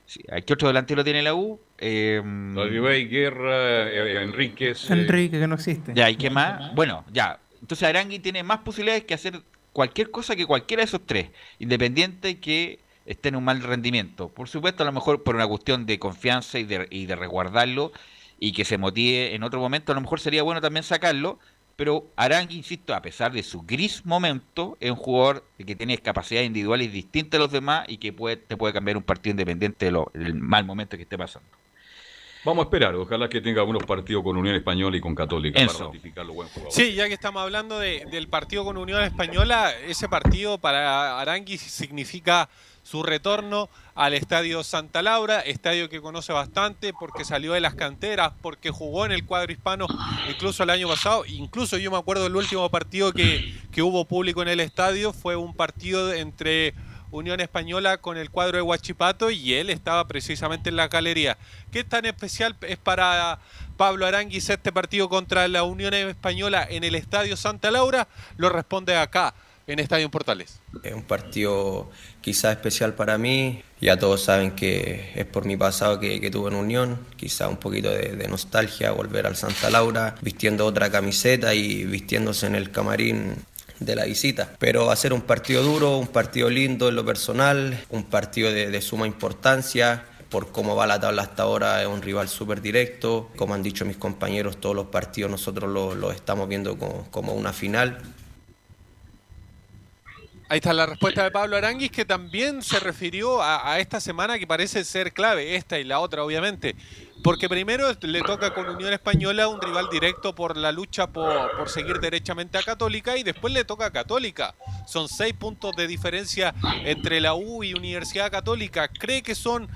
si- ¿qué otro delantero tiene la U? Eh, Ribey, Guerra, eh, Enríquez. eh, Enrique, que no existe. Ya, ¿y qué más? Bueno, ya. Entonces Arangui tiene más posibilidades que hacer cualquier cosa que cualquiera de esos tres, independiente que esté en un mal rendimiento. Por supuesto, a lo mejor por una cuestión de confianza y de, y de resguardarlo y que se motive en otro momento, a lo mejor sería bueno también sacarlo. Pero Arangui, insisto, a pesar de su gris momento, es un jugador que tiene capacidades individuales distintas a los demás y que puede, te puede cambiar un partido independiente de lo- del mal momento que esté pasando. Vamos a esperar, ojalá que tenga unos partidos con Unión Española y con Católica Enzo. para ratificar lo buen jugador. Sí, ya que estamos hablando de- del partido con Unión Española, ese partido para Arangui significa su retorno al Estadio Santa Laura, estadio que conoce bastante porque salió de las canteras, porque jugó en el cuadro hispano incluso el año pasado, incluso yo me acuerdo del último partido que, que hubo público en el estadio, fue un partido entre Unión Española con el cuadro de Huachipato y él estaba precisamente en la galería. ¿Qué tan especial es para Pablo Aranguis este partido contra la Unión Española en el Estadio Santa Laura? Lo responde acá, en Estadio Portales. Es un partido quizá especial para mí. Ya todos saben que es por mi pasado que, que tuve en Unión. Quizá un poquito de, nostalgia, volver al Santa Laura, vistiendo otra camiseta y vistiéndose en el camarín de la visita. Pero va a ser un partido duro, un partido lindo en lo personal, un partido de, suma importancia. Por cómo va la tabla hasta ahora, es un rival súper directo. Como han dicho mis compañeros, todos los partidos nosotros los los estamos viendo como una final. Ahí está la respuesta de Pablo Aranguis, que también se refirió a, esta semana que parece ser clave, esta y la otra, obviamente. Porque primero le toca con Unión Española un rival directo por la lucha por, por seguir derechamente a Católica y después le toca a Católica. Son seis puntos de diferencia entre la U y Universidad Católica. ¿Cree que son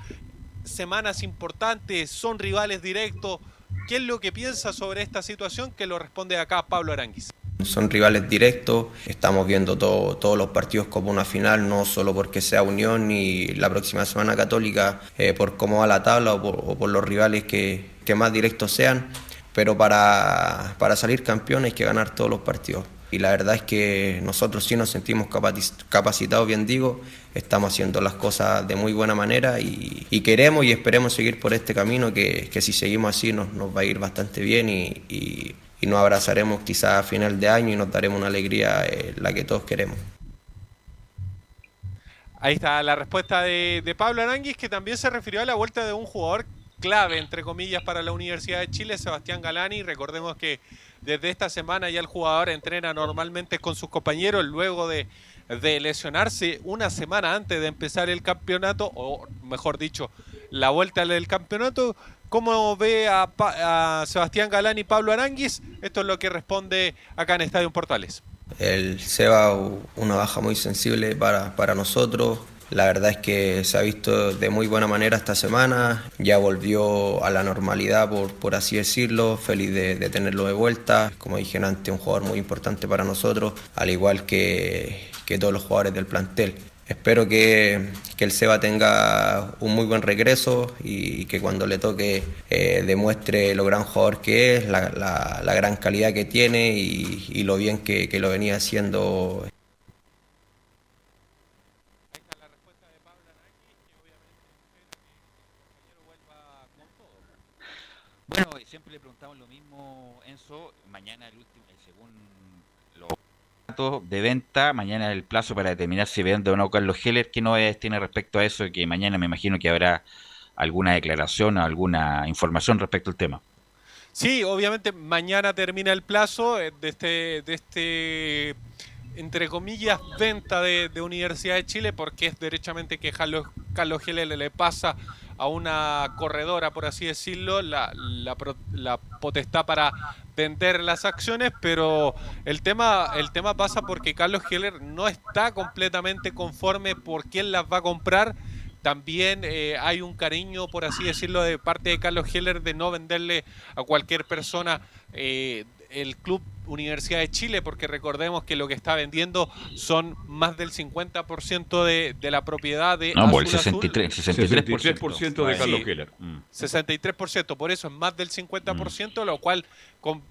semanas importantes? ¿Son rivales directos? ¿Qué es lo que piensa sobre esta situación? Que lo responde acá Pablo Aranguis. Son rivales directos, estamos viendo todo- todos los partidos como una final, no solo porque sea Unión y la próxima semana Católica, eh, por cómo va la tabla o por, los rivales que, que más directos sean, pero para, para salir campeón hay que ganar todos los partidos. Y la verdad es que nosotros sí nos sentimos capaci- capacitados, bien digo, estamos haciendo las cosas de muy buena manera y, queremos y esperemos seguir por este camino que, que si seguimos así nos, nos va a ir bastante bien y- y nos abrazaremos quizás a final de año y nos daremos una alegría eh, la que todos queremos. Ahí está la respuesta de, Pablo Aranguis, que también se refirió a la vuelta de un jugador clave, entre comillas, para la Universidad de Chile, Sebastián Galani. Recordemos que desde esta semana ya el jugador entrena normalmente con sus compañeros luego de, de lesionarse una semana antes de empezar el campeonato, o mejor dicho, la vuelta del campeonato. ¿Cómo ve a, Sebastián Galán y Pablo Aranguis? Esto es lo que responde acá en Estadio Portales. El Seba, una baja muy sensible para, para nosotros. La verdad es que se ha visto de muy buena manera esta semana, ya volvió a la normalidad, por, por así decirlo, feliz de, de, tenerlo de vuelta. Como dije antes, un jugador muy importante para nosotros, al igual que, que todos los jugadores del plantel. Espero que, que, el Seba tenga un muy buen regreso y que cuando le toque eh, demuestre lo gran jugador que es, la, la, la gran calidad que tiene y, y lo bien que, que, lo venía haciendo. Bueno, siempre le preguntamos lo mismo, Enzo. Mañana el último, según de venta, mañana el plazo para determinar si vende o no Carlos Heller. ¿Qué novedades tiene respecto a eso? Que mañana me imagino que habrá alguna declaración o alguna información respecto al tema. Sí, obviamente mañana termina el plazo de este, de este entre comillas, venta de, Universidad de Chile, porque es derechamente que Carlos, Carlos le pasa a una corredora, por así decirlo, la, potestad para vender las acciones, pero el tema, el tema pasa porque Carlos Heller no está completamente conforme por quién las va a comprar. También eh, hay un cariño, por así decirlo, de parte de Carlos Heller de no venderle a cualquier persona eh, el club Universidad de Chile, porque recordemos que lo que está vendiendo son más del 50% de, de la propiedad de no, Azul el 63, 63%, 63% de Carlos sí, Keller. Mm. 63%, por eso es más del 50%, mm. lo cual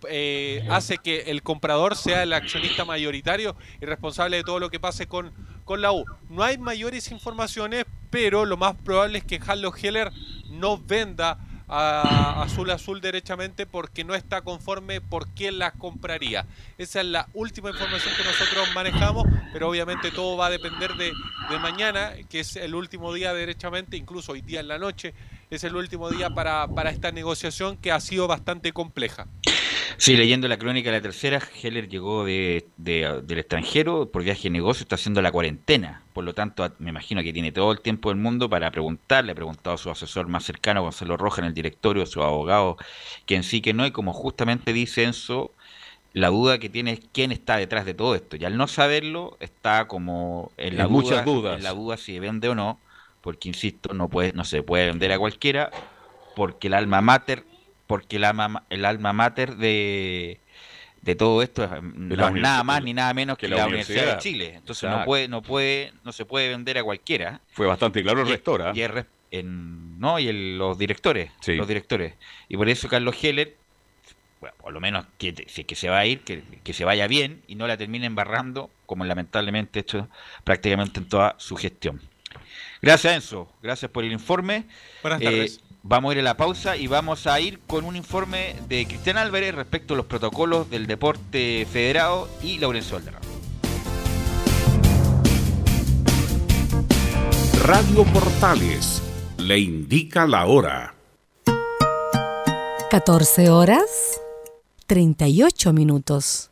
eh, hace que el comprador sea el accionista mayoritario y responsable de todo lo que pase con, con la U. No hay mayores informaciones, pero lo más probable es que Carlos Heller no venda Azul Azul derechamente porque no está conforme por quién las compraría. Esa es la última información que nosotros manejamos, pero obviamente todo va a depender de, de mañana, que es el último día derechamente, incluso hoy día en la noche, es el último día para, para esta negociación que ha sido bastante compleja. Sí, leyendo la crónica de la tercera, Heller llegó de, de, del extranjero por viaje de negocio, está haciendo la cuarentena. Por lo tanto, me imagino que tiene todo el tiempo del mundo para preguntar. Le ha preguntado a su asesor más cercano, Gonzalo Roja, en el directorio, a su abogado, que en sí que no. Y como justamente dice Enzo, la duda que tiene es quién está detrás de todo esto. Y al no saberlo, está como en la, duda, muchas dudas. En la duda si vende o no. Porque, insisto, no, puede, no se puede vender a cualquiera. Porque el alma mater porque el alma, el alma mater de, de todo esto es la, nada más ni nada menos que, que la, Universidad. Universidad. de Chile. Entonces Exacto. no puede, no puede, no se puede vender a cualquiera. Fue bastante claro el rector, ¿eh? y, el, en, no, y el, los directores, sí. los directores. Y por eso Carlos Heller, bueno, por lo menos que, que se va a ir, que, que se vaya bien y no la termine embarrando, como lamentablemente ha hecho prácticamente en toda su gestión. Gracias Enzo, gracias por el informe. Buenas tardes. Vamos a ir a la pausa y vamos a ir con un informe de Cristian Álvarez respecto a los protocolos del deporte federado y Laurencio Valderrama. Radio Portales le indica la hora. 14 horas 38 minutos.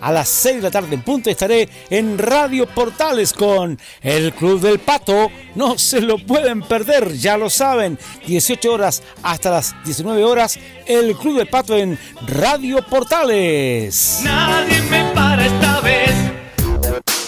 A las 6 de la tarde en punto estaré en Radio Portales con el Club del Pato. No se lo pueden perder, ya lo saben. 18 horas hasta las 19 horas, el Club del Pato en Radio Portales. Nadie me para esta vez.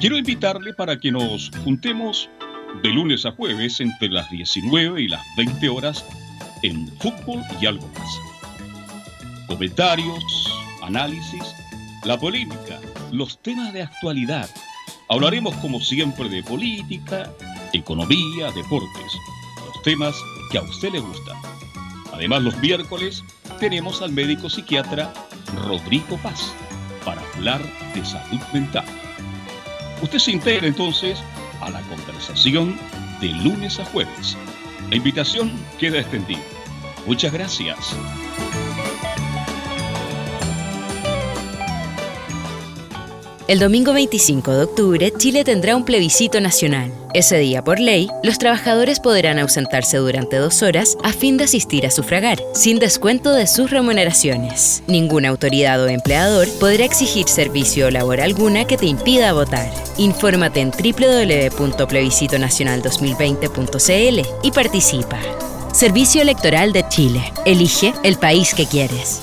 Quiero invitarle para que nos juntemos de lunes a jueves entre las 19 y las 20 horas en fútbol y algo más. Comentarios, análisis, la polémica, los temas de actualidad. Hablaremos como siempre de política, economía, deportes, los temas que a usted le gustan. Además, los miércoles tenemos al médico psiquiatra Rodrigo Paz para hablar de salud mental. Usted se integra entonces a la conversación de lunes a jueves. La invitación queda extendida. Muchas gracias. El domingo 25 de octubre, Chile tendrá un plebiscito nacional. Ese día, por ley, los trabajadores podrán ausentarse durante dos horas a fin de asistir a sufragar, sin descuento de sus remuneraciones. Ninguna autoridad o empleador podrá exigir servicio o labor alguna que te impida votar. Infórmate en www.plebiscitonacional2020.cl y participa. Servicio Electoral de Chile. Elige el país que quieres.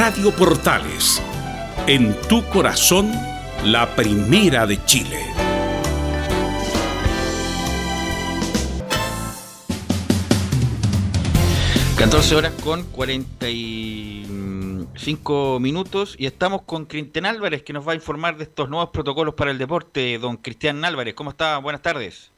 Radio Portales, en tu corazón, la primera de Chile. ...14 horas con 45 minutos y estamos con Cristian Álvarez que nos va a informar de estos nuevos protocolos para el deporte. Don Cristian Álvarez, ¿cómo está? Buenas tardes.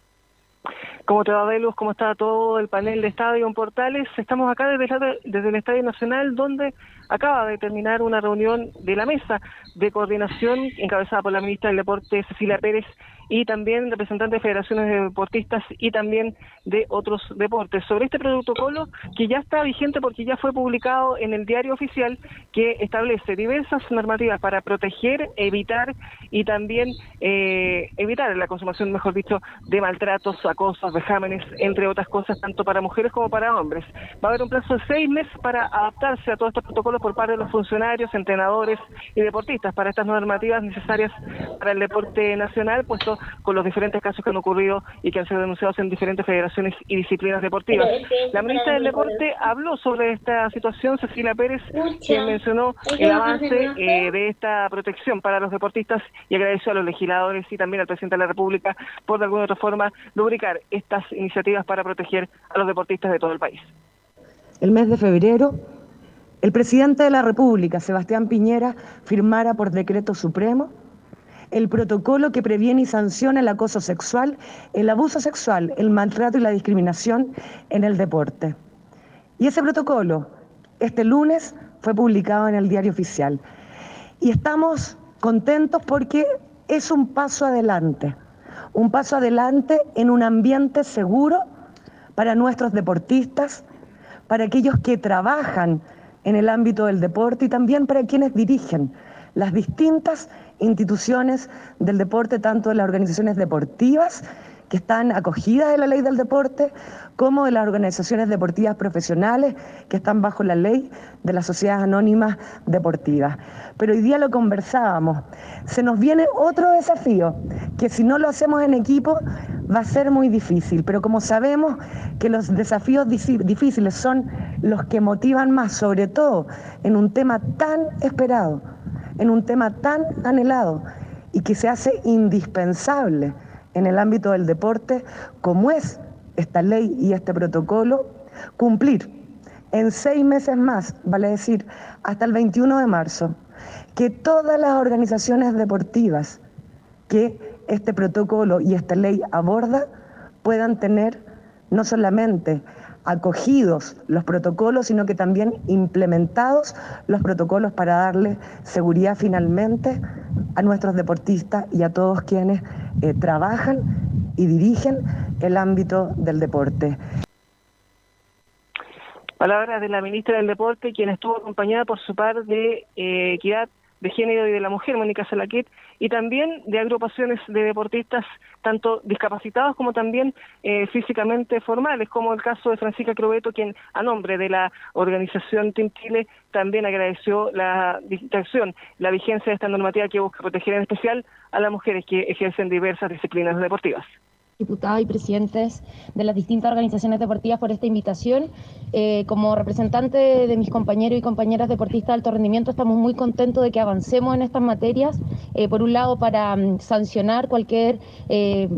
¿Cómo te va, Velus? ¿Cómo está todo el panel de Estadio en Portales? Estamos acá desde el, desde el Estadio Nacional, donde acaba de terminar una reunión de la mesa de coordinación encabezada por la ministra del Deporte, Cecilia Pérez, y también representantes de federaciones de deportistas y también de otros deportes. Sobre este protocolo que ya está vigente porque ya fue publicado en el diario oficial que establece diversas normativas para proteger, evitar y también eh, evitar la consumación, mejor dicho, de maltratos, acosos, vejámenes, entre otras cosas, tanto para mujeres como para hombres. Va a haber un plazo de seis meses para adaptarse a todos estos protocolos por parte de los funcionarios, entrenadores y deportistas para estas normativas necesarias para el deporte nacional, puesto con los diferentes casos que han ocurrido y que han sido denunciados en diferentes federaciones y disciplinas deportivas. La ministra del Deporte habló sobre esta situación, Cecilia Pérez, quien mencionó el avance eh, de esta protección para los deportistas y agradeció a los legisladores y también al presidente de la República por de alguna u otra forma lubricar estas iniciativas para proteger a los deportistas de todo el país. El mes de febrero el presidente de la República, Sebastián Piñera, firmara por decreto supremo el protocolo que previene y sanciona el acoso sexual, el abuso sexual, el maltrato y la discriminación en el deporte. Y ese protocolo, este lunes, fue publicado en el diario oficial. Y estamos contentos porque es un paso adelante, un paso adelante en un ambiente seguro para nuestros deportistas, para aquellos que trabajan en el ámbito del deporte y también para quienes dirigen las distintas instituciones del deporte, tanto de las organizaciones deportivas que están acogidas en la ley del deporte, como de las organizaciones deportivas profesionales que están bajo la ley de las sociedades anónimas deportivas. Pero hoy día lo conversábamos, se nos viene otro desafío, que si no lo hacemos en equipo va a ser muy difícil, pero como sabemos que los desafíos difíciles son los que motivan más, sobre todo en un tema tan esperado, en un tema tan anhelado y que se hace indispensable en el ámbito del deporte, como es esta ley y este protocolo, cumplir en seis meses más, vale decir, hasta el 21 de marzo, que todas las organizaciones deportivas que este protocolo y esta ley aborda puedan tener no solamente acogidos los protocolos, sino que también implementados los protocolos para darle seguridad finalmente a nuestros deportistas y a todos quienes eh, trabajan y dirigen el ámbito del deporte. Palabras de la ministra del Deporte, quien estuvo acompañada por su par de eh, Equidad de Género y de la Mujer, Mónica Salaquet, y también de agrupaciones de deportistas, tanto discapacitados como también eh, físicamente formales, como el caso de Francisca Crobeto, quien a nombre de la organización Team Chile también agradeció la distracción, la vigencia de esta normativa que busca proteger en especial a las mujeres que ejercen diversas disciplinas deportivas diputados y presidentes de las distintas organizaciones deportivas por esta invitación. Eh, como representante de mis compañeros y compañeras deportistas de alto rendimiento, estamos muy contentos de que avancemos en estas materias. Eh, por un lado, para mm, sancionar cualquier eh,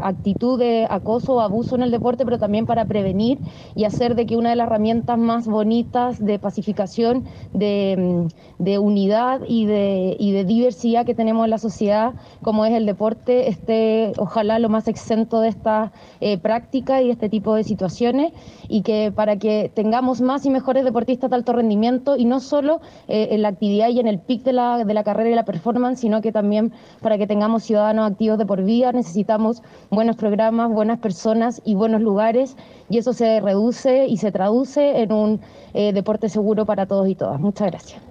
actitud de acoso o abuso en el deporte, pero también para prevenir y hacer de que una de las herramientas más bonitas de pacificación, de, mm, de unidad y de, y de diversidad que tenemos en la sociedad, como es el deporte, esté ojalá lo más exento de esta eh, práctica y de este tipo de situaciones y que para que tengamos más y mejores deportistas de alto rendimiento y no solo eh, en la actividad y en el pic de la, de la carrera y la performance, sino que también para que tengamos ciudadanos activos de por vida necesitamos buenos programas, buenas personas y buenos lugares y eso se reduce y se traduce en un eh, deporte seguro para todos y todas. Muchas gracias.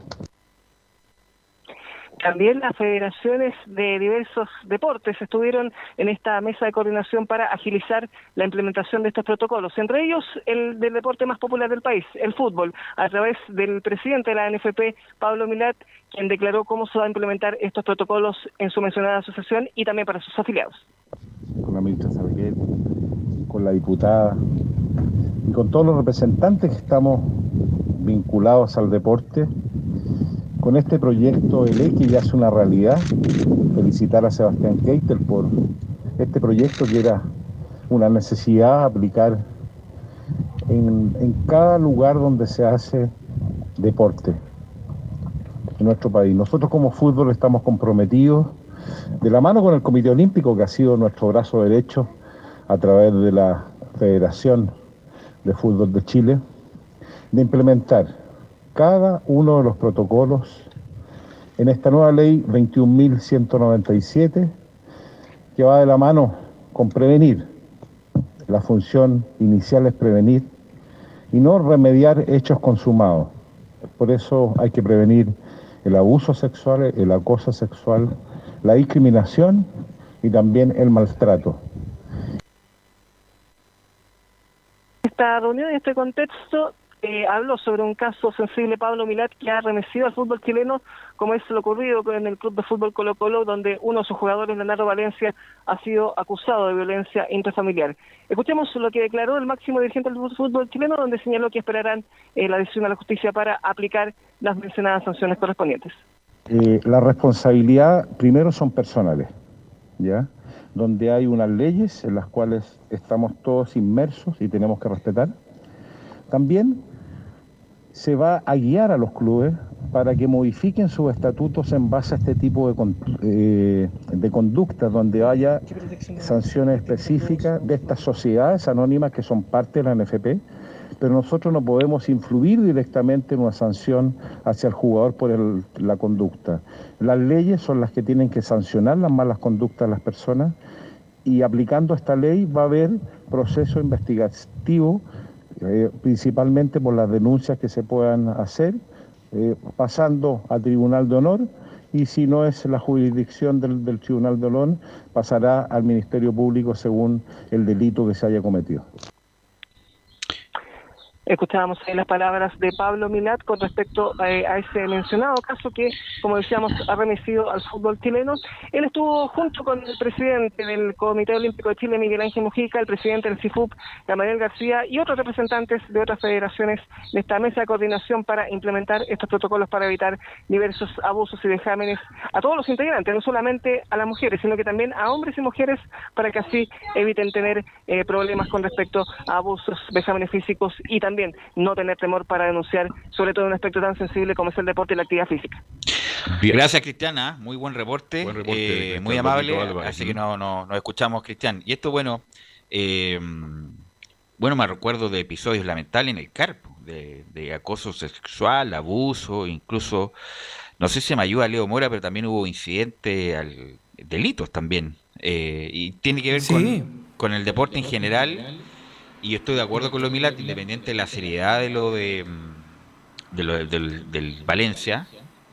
También las federaciones de diversos deportes estuvieron en esta mesa de coordinación para agilizar la implementación de estos protocolos, entre ellos el del deporte más popular del país, el fútbol, a través del presidente de la NFP, Pablo Milat, quien declaró cómo se va a implementar estos protocolos en su mencionada asociación y también para sus afiliados. Con la ministra Salguet, con la diputada y con todos los representantes que estamos vinculados al deporte, con este proyecto ley que ya es una realidad. Felicitar a Sebastián Keitel por este proyecto que era una necesidad aplicar en cada lugar donde se hace deporte en nuestro país. Nosotros como fútbol estamos comprometidos de la mano con el Comité Olímpico, que ha sido nuestro brazo derecho a través de la Federación de Fútbol de Chile, de implementar cada uno de los protocolos en esta nueva ley 21.197 que va de la mano con prevenir. La función inicial es prevenir y no remediar hechos consumados. Por eso hay que prevenir el abuso sexual, el acoso sexual, la discriminación y también el maltrato. Esta reunión, en este contexto, eh, habló sobre un caso sensible Pablo Milat que ha remecido al fútbol chileno, como es lo ocurrido con el club de fútbol Colo Colo, donde uno de sus jugadores, Leonardo Valencia, ha sido acusado de violencia intrafamiliar. Escuchemos lo que declaró el máximo dirigente del fútbol chileno, donde señaló que esperarán eh, la decisión de la justicia para aplicar las mencionadas sanciones correspondientes. Eh, la responsabilidad primero son personales, ¿ya? Donde hay unas leyes en las cuales estamos todos inmersos y tenemos que respetar también se va a guiar a los clubes para que modifiquen sus estatutos en base a este tipo de, eh, de conductas, donde haya sanciones específicas de estas sociedades anónimas que son parte de la NFP, pero nosotros no podemos influir directamente en una sanción hacia el jugador por la conducta. Las leyes son las que tienen que sancionar las malas conductas de las personas y aplicando esta ley va a haber proceso investigativo, eh, principalmente por las denuncias que se puedan hacer, eh, pasando al Tribunal de Honor y si no es la jurisdicción del, del Tribunal de Honor, pasará al Ministerio Público según el delito que se haya cometido. Escuchábamos ahí las palabras de Pablo Milat con respecto eh, a ese mencionado caso que, como decíamos, ha remitido al fútbol chileno. Él estuvo junto con el presidente del Comité Olímpico de Chile, Miguel Ángel Mujica, el presidente del CIFUP, Manuel García, y otros representantes de otras federaciones de esta mesa de coordinación para implementar estos protocolos para evitar diversos abusos y vejámenes a todos los integrantes, no solamente a las mujeres, sino que también a hombres y mujeres, para que así eviten tener eh, problemas con respecto a abusos, vejámenes físicos y también no tener temor para denunciar, sobre todo en un aspecto tan sensible como es el deporte y la actividad física. Gracias, Cristiana. Muy buen reporte. Eh, muy amable. Así que no, no, nos escuchamos, Cristian. Y esto, bueno, eh, bueno, me recuerdo de episodios lamentables en el carpo, de, acoso sexual, abuso, incluso, no sé si me ayuda Leo Mora, pero también hubo incidentes, al, delitos también. Eh, y tiene que ver con, con el deporte en general y estoy de acuerdo con lo Milat, independiente de la seriedad de lo de, mm, de lo del, Valencia,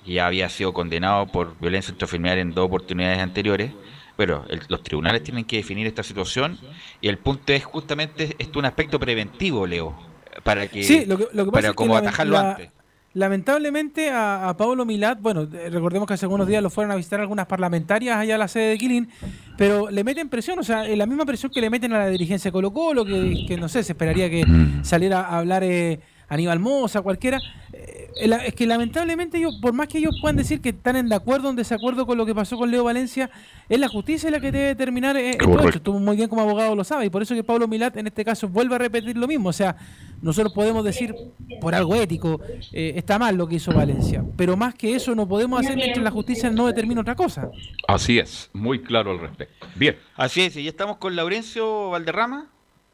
que ya había sido condenado por violencia intrafamiliar en dos oportunidades anteriores. Pero los tribunales tienen que definir esta situación y el punto es justamente esto un aspecto preventivo, Leo, para que, sí, lo que, lo que para como la, atajarlo antes. Lamentablemente a, a Pablo Milat, bueno, eh, recordemos que hace algunos días lo fueron a visitar algunas parlamentarias allá a la sede de Quilín, pero le meten presión, o sea, la misma presión que le meten a la dirigencia de Colo Colo, que, que no sé, se esperaría que mm. saliera a hablar eh, Aníbal Mosa, cualquiera. Eh, es que lamentablemente ellos, por más que ellos puedan decir que están en de acuerdo o en desacuerdo con lo que pasó con Leo Valencia, es la justicia la que debe determinar eh. Tú muy bien como abogado lo sabes, y por eso que Pablo Milat en este caso vuelve a repetir lo mismo. O sea, nosotros podemos decir, por algo ético, eh, está mal lo que hizo Valencia, pero más que eso no podemos hacer mientras la justicia no determina otra cosa. Así es, muy claro al respecto. Bien. Así es, y ya estamos con Laurencio Valderrama.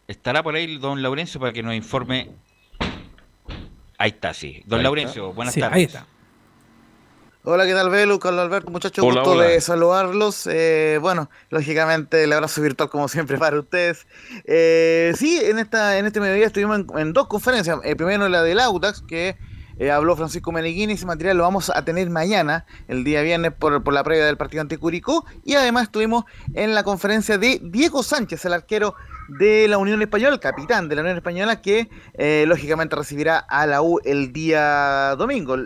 Estará por ahí don Laurencio para que nos informe Ahí está, sí. Don Laurencio, buenas tardes. Ahí está. Hola, ¿qué tal, Belu? Carlos Alberto, muchachos, gusto de saludarlos. Eh, bueno, lógicamente el abrazo virtual como siempre para ustedes. Eh, sí, en esta en este mediodía estuvimos en, dos conferencias. El primero la del Audax, que eh, habló Francisco Meneghini, ese material lo vamos a tener mañana, el día viernes, por, por la previa del partido ante Curicó. Y además estuvimos en la conferencia de Diego Sánchez, el arquero de la Unión Española, capitán de la Unión Española, que eh, lógicamente recibirá a la U el día domingo.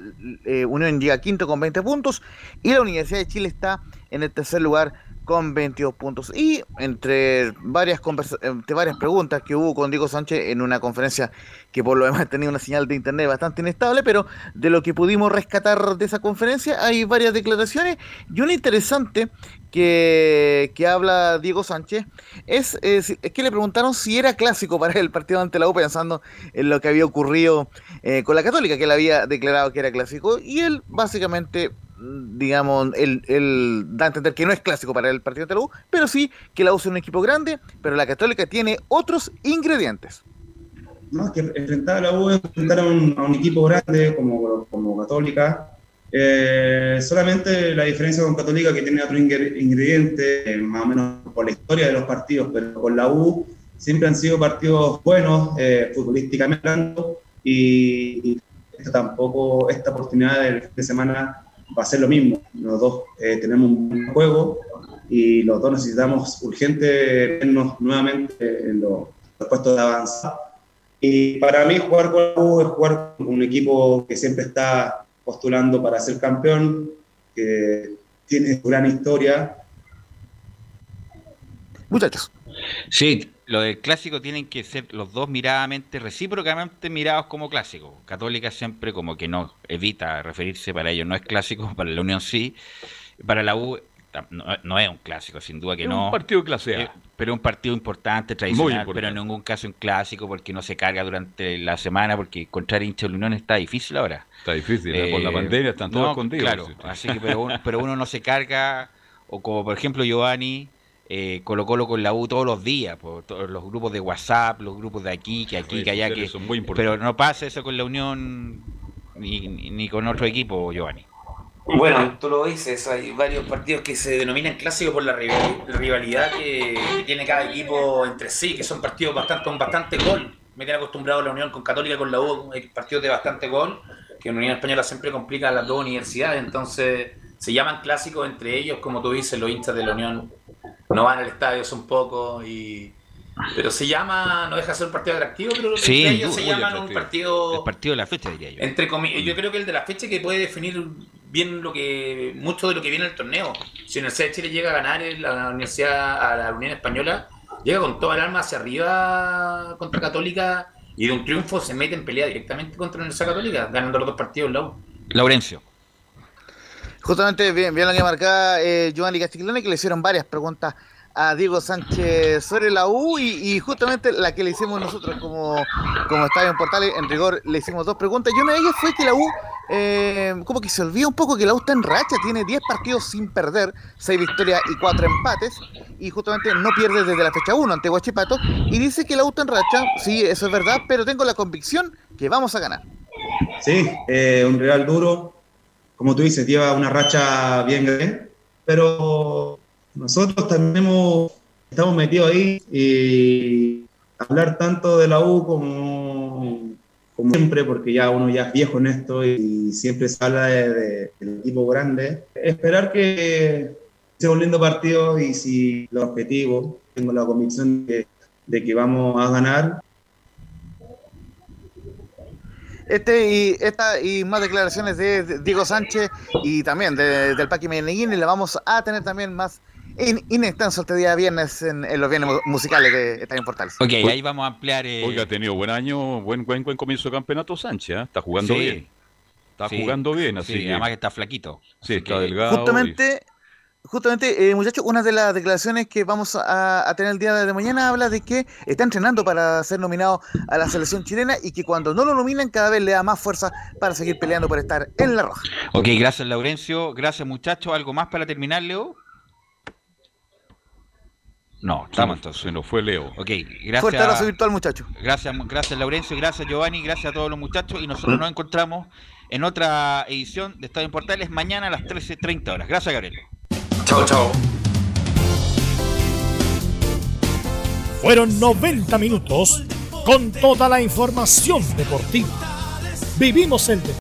Eh, Unión llega quinto con 20 puntos y la Universidad de Chile está en el tercer lugar con 22 puntos. Y entre varias, entre varias preguntas que hubo con Diego Sánchez en una conferencia que por lo demás tenía una señal de internet bastante inestable, pero de lo que pudimos rescatar de esa conferencia hay varias declaraciones y una interesante que, habla Diego Sánchez es, es, que le preguntaron si era clásico para el partido ante la U pensando en lo que había ocurrido eh, con la Católica, que él había declarado que era clásico y él básicamente digamos, él, da a entender que no es clásico para el partido de la U, pero sí que la U es un equipo grande, pero la Católica tiene otros ingredientes. Más que enfrentar a la U, enfrentar a un, equipo grande como, como Católica, eh, solamente la diferencia con Católica que tiene otro ingrediente, eh, más o menos por la historia de los partidos, pero con la U siempre han sido partidos buenos, eh, futbolísticamente hablando, y, tampoco, esta oportunidad del fin de semana va a ser lo mismo. Los dos eh, tenemos un juego y los dos necesitamos urgente vernos nuevamente en los, puestos de avanzada. Y para mí jugar con U es jugar con un equipo que siempre está postulando para ser campeón, que tiene su gran historia. Muchachos. Sí, lo del clásico tienen que ser los dos miradamente, recíprocamente mirados como clásico. Católica siempre como que no evita referirse para ellos, no es clásico, para la Unión sí, para la U no, es un clásico, sin duda que no. Es un partido de clase A. Eh, pero un partido importante, tradicional, pero en ningún caso un clásico porque no se carga durante la semana, porque encontrar hincha de la Unión está difícil ahora. Está difícil, ¿eh? por la eh, pandemia están todos escondidos. Claro, así que pero uno, pero uno no se carga, o como por ejemplo Giovanni, eh, Colo Colo con la U todos los días, por todos los grupos de WhatsApp, los grupos de aquí, que aquí, que allá, que... Pero no pasa eso con la Unión ni, ni con otro equipo, Giovanni. Bueno, tú lo dices, hay varios partidos que se denominan clásicos por la rivalidad que, tiene cada equipo entre sí, que son partidos bastante, con bastante gol. Me tiene acostumbrado a la Unión con Católica con la U, hay partidos de bastante gol, que en Unión Española siempre complica a las dos universidades, entonces se llaman clásicos entre ellos, como tú dices, los hinchas de la Unión no van al estadio, son pocos y pero se llama, no deja de ser un partido atractivo, pero sí, ellos se llaman un partido. El partido de la fecha, diría yo. Entre comillas, yo creo que el de la fecha que puede definir bien lo que mucho de lo que viene el torneo. Si la Universidad de Chile llega a ganar la Universidad a la Unión Española, llega con toda el alma hacia arriba contra Católica y de un triunfo se mete en pelea directamente contra la Universidad Católica, ganando los dos partidos la U. Laurencio. Justamente bien, bien lo que marcaba eh, Giovanni Castiglione, que le hicieron varias preguntas a Diego Sánchez sobre la U y, justamente la que le hicimos nosotros como, como Estadio en Portales, en rigor le hicimos dos preguntas y una de ellas fue que la U, eh, como que se olvida un poco que la U está en racha, tiene 10 partidos sin perder, 6 victorias y 4 empates y justamente no pierde desde la fecha 1 ante Huachipato y dice que la U está en racha, sí, eso es verdad, pero tengo la convicción que vamos a ganar. Sí, eh, un real duro, como tú dices, lleva una racha bien grande, pero nosotros también estamos metidos ahí y hablar tanto de la U como, siempre, porque ya uno ya es viejo en esto y siempre se habla de, del equipo grande. Esperar que sea un lindo partido y si los objetivos, tengo la convicción de, de que vamos a ganar, este y esta y más declaraciones de Diego Sánchez y también del Paqui Medellín y le vamos a tener también más inextenso este día viernes en, los bienes musicales de Estadio Portales. Ok, ahí vamos a ampliar. Eh... Oiga, ha tenido buen año, buen, buen, buen comienzo de campeonato Sánchez, ¿eh? está jugando bien. Está jugando bien, así sí, además que está flaquito. Sí, está delgado. Justamente, justamente eh, muchachos, una de las declaraciones que vamos a, tener el día de mañana habla de que está entrenando para ser nominado a la selección chilena y que cuando no lo nominan cada vez le da más fuerza para seguir peleando por estar en la roja. Ok, gracias Laurencio, gracias muchachos. ¿Algo más para terminar, Leo? No, estamos entonces. Se nos fue Leo. Ok, gracias. Fuerte abrazo virtual, muchachos. Gracias, gracias Laurencio, gracias Giovanni, gracias a todos los muchachos y nosotros nos encontramos en otra edición de Estadio en Portales mañana a las 13.30 horas. Gracias, Gabriel. Chao, chao. Fueron 90 minutos con toda la información deportiva. Vivimos el deporte